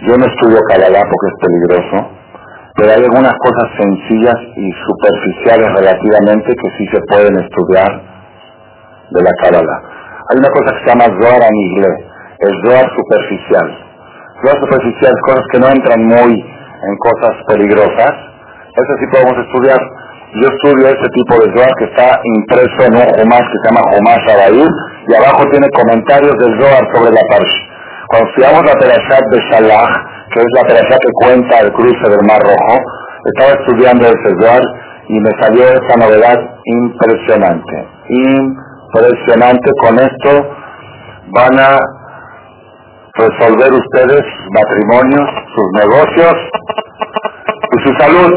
Yo no estudio Kabbalah porque es peligroso, pero hay algunas cosas sencillas y superficiales relativamente que sí se pueden estudiar de la Kabbalah. Hay una cosa que se llama Zohar en inglés, el Zohar superficial. Zohar superficial, cosas que no entran muy en cosas peligrosas, eso sí podemos estudiar. Yo estudio ese tipo de Zohar que está impreso en un Humash que se llama Humash Abair y abajo tiene comentarios del Zohar sobre la Parsh. Estudiamos la Perashat de Shalach, que es la perashá que cuenta el cruce del Mar Rojo, estaba estudiando el Zohar y me salió esa novedad impresionante. Impresionante. Con esto van a resolver ustedes matrimonios, sus negocios y su salud.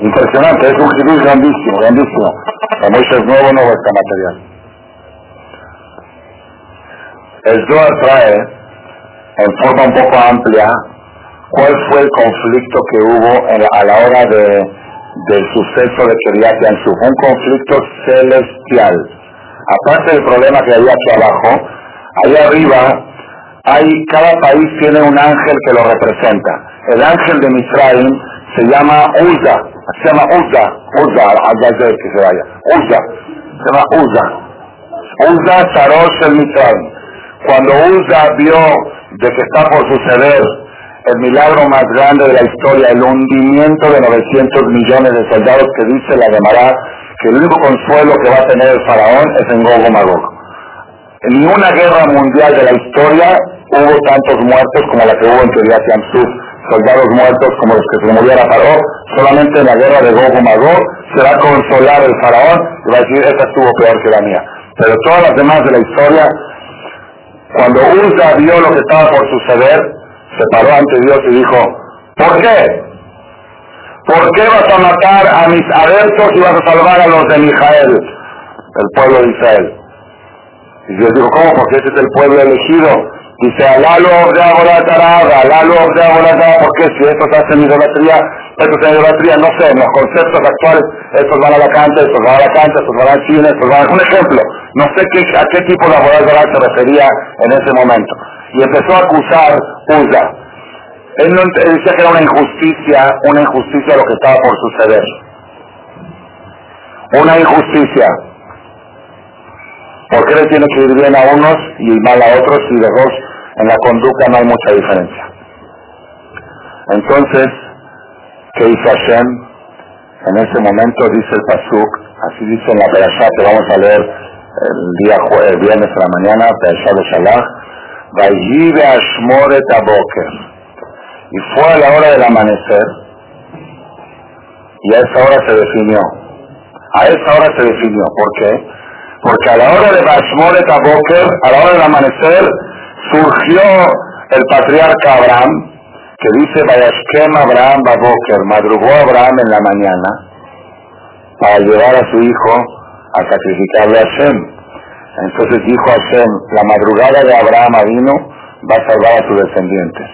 Impresionante, es un giro grandísimo, grandísimo. Como es nuevo, nuevo este material. El Zohar trae, en forma un poco amplia, cuál fue el conflicto que hubo a la hora de, del suceso de Kiryat Yansuf, un conflicto celestial. Aparte del problema que hay aquí abajo, allá arriba hay, cada país tiene un ángel que lo representa. El ángel de Misraim se llama Uza, se llama Uza, Uza, que se vaya, Uza, se llama Uza. Uza Sarosh el Misraim. Cuando Uza vio de que está por suceder el milagro más grande de la historia, el hundimiento de 900 millones de soldados que dice la Gemara que el único consuelo que va a tener el faraón es en Gogo Magog. En ninguna guerra mundial de la historia hubo tantos muertos como la que hubo en Kiryat soldados muertos como los que se muriera Faraón, solamente en la guerra de Gogo Magog se va a consolar el faraón y va a decir, esta estuvo peor que la mía. Pero todas las demás de la historia, cuando Usa vio lo que estaba por suceder, se paró ante Dios y dijo, ¿por qué? ¿Por qué vas a matar a mis adeptos y vas a salvar a los de Mijael, el pueblo de Israel? Y Dios dijo, ¿cómo? Porque ese es el pueblo elegido. Dice, Alalo de Aboratarada, Alalo de Aboratarada, ¿por qué? Si estos hacen idolatría, estos hacen idolatría, no sé, en los conceptos actuales, estos van a la cancha, estos van a la cancha, estos van a China, estos van a... Un ejemplo, no sé qué, a qué tipo de Aboratarada se refería en ese momento y empezó a acusar Uza. Él, no, decía que era una injusticia, una injusticia lo que estaba por suceder. Una injusticia. ¿Por qué le tiene que ir bien a unos y mal a otros y de dos en la conducta no hay mucha diferencia? Entonces, ¿qué hizo Hashem? En ese momento dice el Pasuk, así dice en la Perashá que vamos a leer el día el viernes a la mañana, Perashá de Shalach, Vayive Ashmoret Aboker y fue a la hora del amanecer y a esa hora se definió. A esa hora se definió. ¿Por qué? Porque a la hora de Bashmoret Boker, a la hora del amanecer, surgió el patriarca Abraham, que dice Vayashkem Abraham Baboker, madrugó Abraham en la mañana para llevar a su hijo a sacrificarle a Hashem. Entonces dijo Hashem, la madrugada de Abraham vino va a salvar a sus descendientes.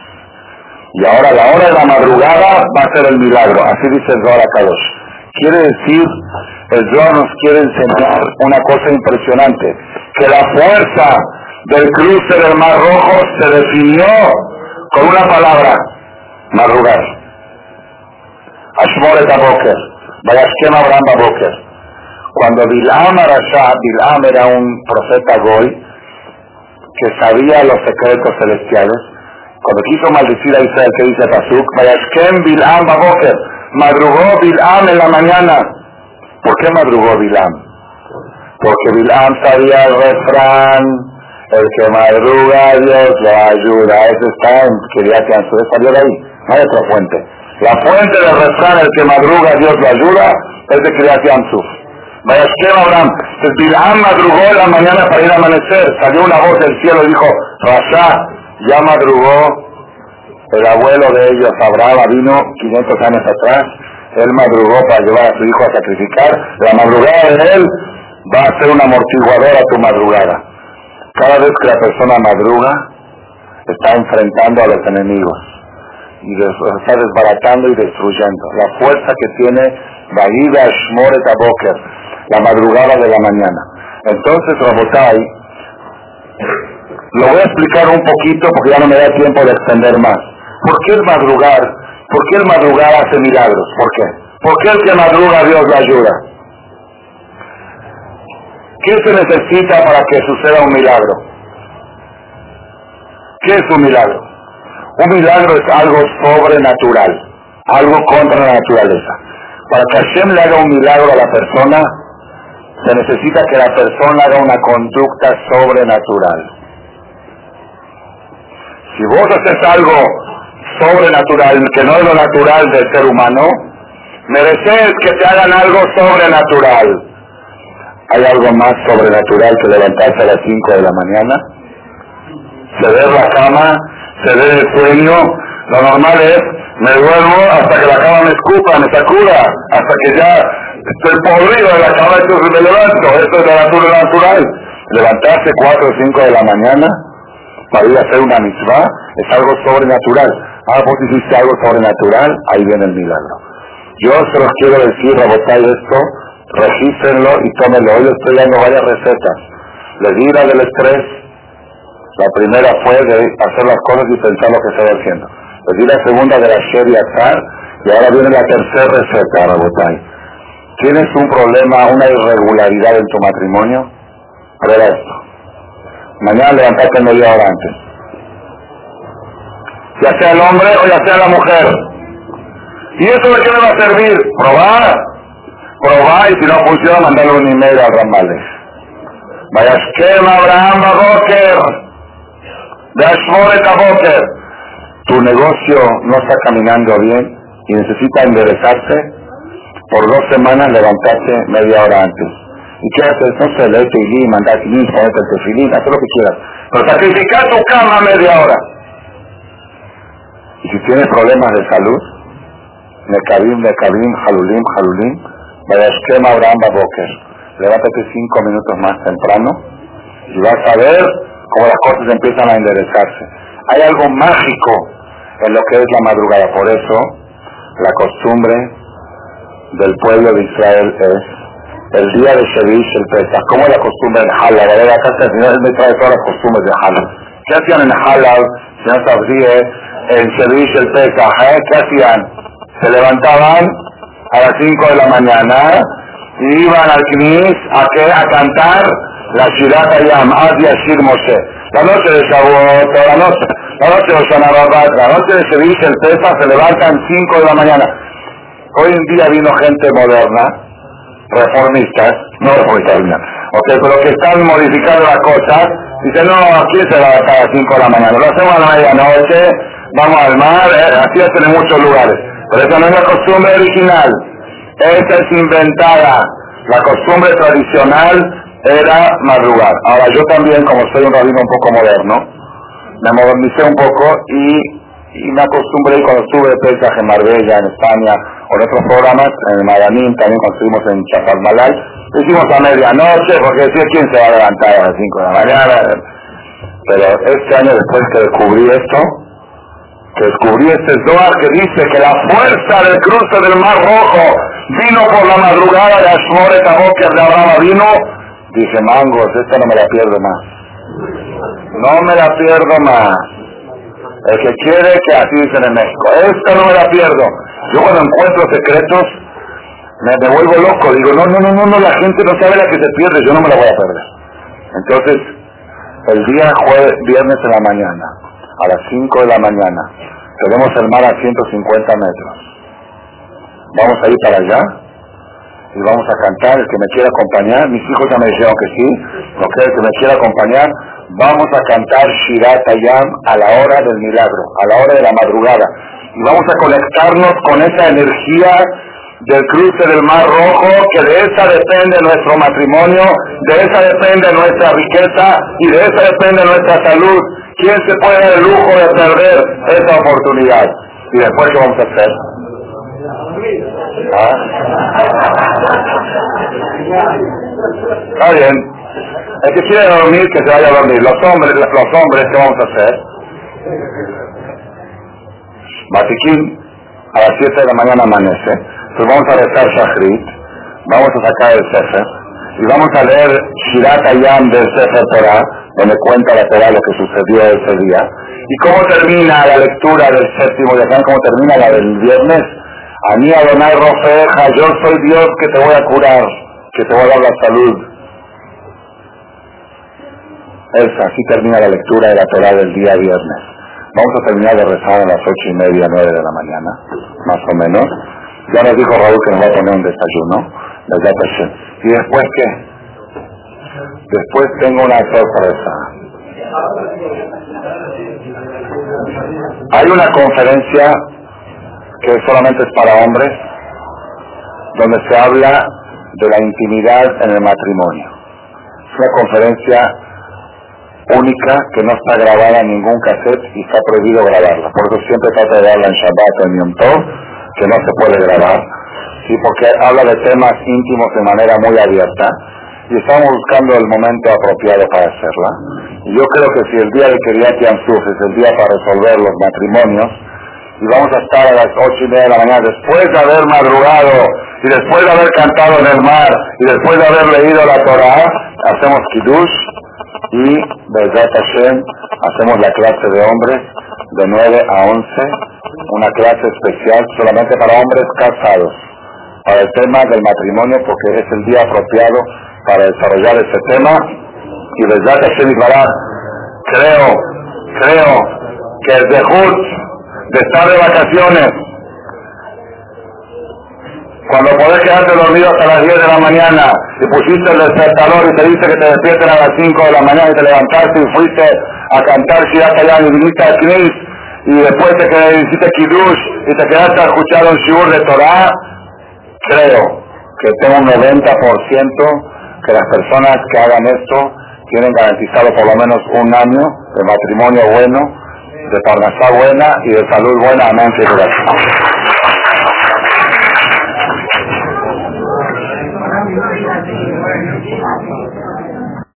Y ahora la hora de la madrugada va a ser el milagro. Así dice el Zohar Kadosh. Quiere decir, el Zohar nos quiere enseñar una cosa impresionante. Que la fuerza del cruce del Mar Rojo se definió con una palabra. Madrugar. Ashmoret Aboker. Vayashkem Abraham Aboker. Cuando Bilam Arashah, Bilam era un profeta Goy, que sabía los secretos celestiales, cuando quiso maldecir a Israel, ¿qué dice Pasuk? Vayashkem Bilam Baboker. Madrugó Bilam en la mañana. ¿Por qué madrugó Bilam? Porque Bilam sabía el refrán, el que madruga Dios lo ayuda. Ese está en Kiriat Eso salió de ahí, hay otra fuente. La fuente del refrán, el que madruga Dios lo ayuda, es de Kiriat Yansuf. Vayashkem Abraham. Entonces Bilam madrugó en la mañana para ir a amanecer. Salió una voz del cielo y dijo, Rasha, ya madrugó el abuelo de ellos, Abraham, vino 500 años atrás, él madrugó para llevar a su hijo a sacrificar, la madrugada de él va a ser un amortiguador a tu madrugada. Cada vez que la persona madruga, está enfrentando a los enemigos y está desbaratando y destruyendo. La fuerza que tiene Bahida Shmoret Boker, la madrugada de la mañana. Entonces, Rabotai, lo voy a explicar un poquito porque ya no me da tiempo de extender más. ¿Por qué el madrugar? ¿Por qué el madrugar hace milagros? ¿Por qué? ¿Por qué el que madruga Dios le ayuda? ¿Qué se necesita para que suceda un milagro? ¿Qué es un milagro? Un milagro es algo sobrenatural, algo contra la naturaleza. Para que Hashem le haga un milagro a la persona, se necesita que la persona haga una conducta sobrenatural. Si vos haces algo sobrenatural, que no es lo natural del ser humano, mereces que te hagan algo sobrenatural. ¿Hay algo más sobrenatural que levantarse a las 5 de la mañana? Ceder la cama, ceder el sueño. Lo normal es, me duermo hasta que la cama me escupa, me sacuda, hasta que ya estoy podrido de la cama y me levanto. Eso es la naturaleza natural. Levantarse 4 o 5 de la mañana para ir a hacer una mitzvah es algo sobrenatural. Ah, vos hiciste algo sobrenatural, ahí viene el milagro. Yo se los quiero decir, rebotar esto, regístrenlo y tómenlo. Hoy estoy dando varias recetas. Les la del estrés. La primera fue de hacer las cosas y pensar lo que estoy haciendo. Les di la segunda de la Sher y y ahora viene la tercera receta, Rabotay. ¿Tienes un problema, una irregularidad en tu matrimonio? Prueba esto. Mañana levantate media hora antes. Ya sea el hombre o ya sea la mujer. ¿Y eso de qué me va a servir? Probar. Probar y si no funciona, mandarle un email a Ramales. Vaya esquema Abraham Boker. De. Tu negocio no está caminando bien y necesita enderezarse. Por dos semanas levantarte media hora antes y qué haces, no sé, leer y mandar tilín, ponerte el tefilín, haz lo que quieras. Pero sacrificar tu cama media hora. Y si tienes problemas de salud, Mekabim, Mekabim, Jalulim, Jalulim, esquema Abraham Boker. Levántate cinco minutos más temprano y vas a ver cómo las cosas empiezan a enderezarse. Hay algo mágico en lo que es la madrugada. Por eso, la costumbre del pueblo de Israel es el día de Shevish, el Pesach, como la costumbre en Halal, acá el Señor me trae todas las costumbres de Halal. ¿Qué hacían en Halal? Señor Sabrie, el servicio, el Pesaj, ¿eh? ¿qué hacían? Se levantaban a las 5 de la mañana y iban al Knis a, a cantar la ciudad Ayam, Ad Yashir Moshe. La noche de Shavuot, la noche, la noche de Shana la noche de Sevilla, el Pesach, se levantan 5 de la mañana. Hoy en día vino gente moderna, reformistas, no reformistas, okay, pero que están modificando las cosas. Dicen, no, aquí se levanta a las 5 de la mañana. Lo hacemos a la medianoche, vamos al mar, eh, así hacen en muchos lugares. Pero esa no es la costumbre original. Esa es inventada. La costumbre tradicional era madrugar. Ahora yo también, como soy un rabino un poco moderno, me modernicé un poco y, me acostumbré cuando estuve de Pesach en Marbella, en España, o en otros programas, en Madanín, también cuando estuvimos en Chapalmalal, hicimos a medianoche, porque decía quién se va a levantar a las 5 de la mañana. Pero este año después que descubrí esto, que descubrí este Zohar que dice que la fuerza del cruce del Mar Rojo vino por la madrugada de Ashmore que de Abraham vino Dije, mangos, esta no me la pierdo más. No me la pierdo más. El que quiere, que así dicen en México. Esta no me la pierdo. Yo cuando encuentro secretos, me, vuelvo loco. Digo, no, no, no, no, no, la gente no sabe la que se pierde, yo no me la voy a perder. Entonces, el día jueves, viernes en la mañana, a las 5 de la mañana, tenemos el mar a 150 metros. Vamos a ir para allá y vamos a cantar, el que me quiera acompañar, mis hijos ya me dijeron que sí, que el que me quiera acompañar, vamos a cantar Shirat Ayam a la hora del milagro, a la hora de la madrugada, y vamos a conectarnos con esa energía del cruce del Mar Rojo, que de esa depende nuestro matrimonio, de esa depende nuestra riqueza y de esa depende nuestra salud. ¿Quién se puede el lujo de perder esa oportunidad? Y después, ¿qué vamos a hacer? ¿Ah? Está bien. El que quiere dormir, que se vaya a dormir. Los hombres, los hombres, ¿qué vamos a hacer? Batiquín, a las 7 de la mañana amanece. Entonces vamos a rezar Shachrit, vamos a sacar el Sefer, y vamos a leer Shirat Ayam del Sefer Torah, donde cuenta la Torah lo que sucedió ese día. ¿Y cómo termina la lectura del séptimo día? ¿Cómo termina la del viernes? A mí, Adonai Rofeja, yo soy Dios que te voy a curar, que te voy a dar la salud. Esa, así termina la lectura de la Torah del día viernes. Vamos a terminar de rezar a las ocho y media, nueve de la mañana, más o menos. Ya nos dijo Raúl que nos va a poner un desayuno, ¿Y después qué? Después tengo una sorpresa. Hay una conferencia que solamente es para hombres, donde se habla de la intimidad en el matrimonio. Es una conferencia única que no está grabada en ningún cassette y está prohibido grabarla. Por eso siempre trata de darla en Shabbat o en Yom que no se puede grabar, ¿sí? porque habla de temas íntimos de manera muy abierta y estamos buscando el momento apropiado para hacerla. Y yo creo que si el día de Kiryat Yamsuf es el día para resolver los matrimonios, y vamos a estar a las ocho y media de la mañana, después de haber madrugado y después de haber cantado en el mar y después de haber leído la Torah, hacemos Kiddush y Bezat Hashem hacemos la clase de hombres de 9 a 11, una clase especial solamente para hombres casados, para el tema del matrimonio porque es el día apropiado para desarrollar este tema. Y Bezat Hashem creo, creo que el Dejut de estar de vacaciones, cuando podés quedarte dormido hasta las 10 de la mañana y pusiste el despertador y te dice que te despierten a las 5 de la mañana y te levantaste y fuiste a cantar Shirat allá y viniste a Knis y después te quedaste, hiciste Kiddush y te quedaste a escuchar un Shur de Torah, creo que tengo un 90% que las personas que hagan esto tienen garantizado por lo menos un año de matrimonio bueno de parnasá buena y de salud buena. Amén.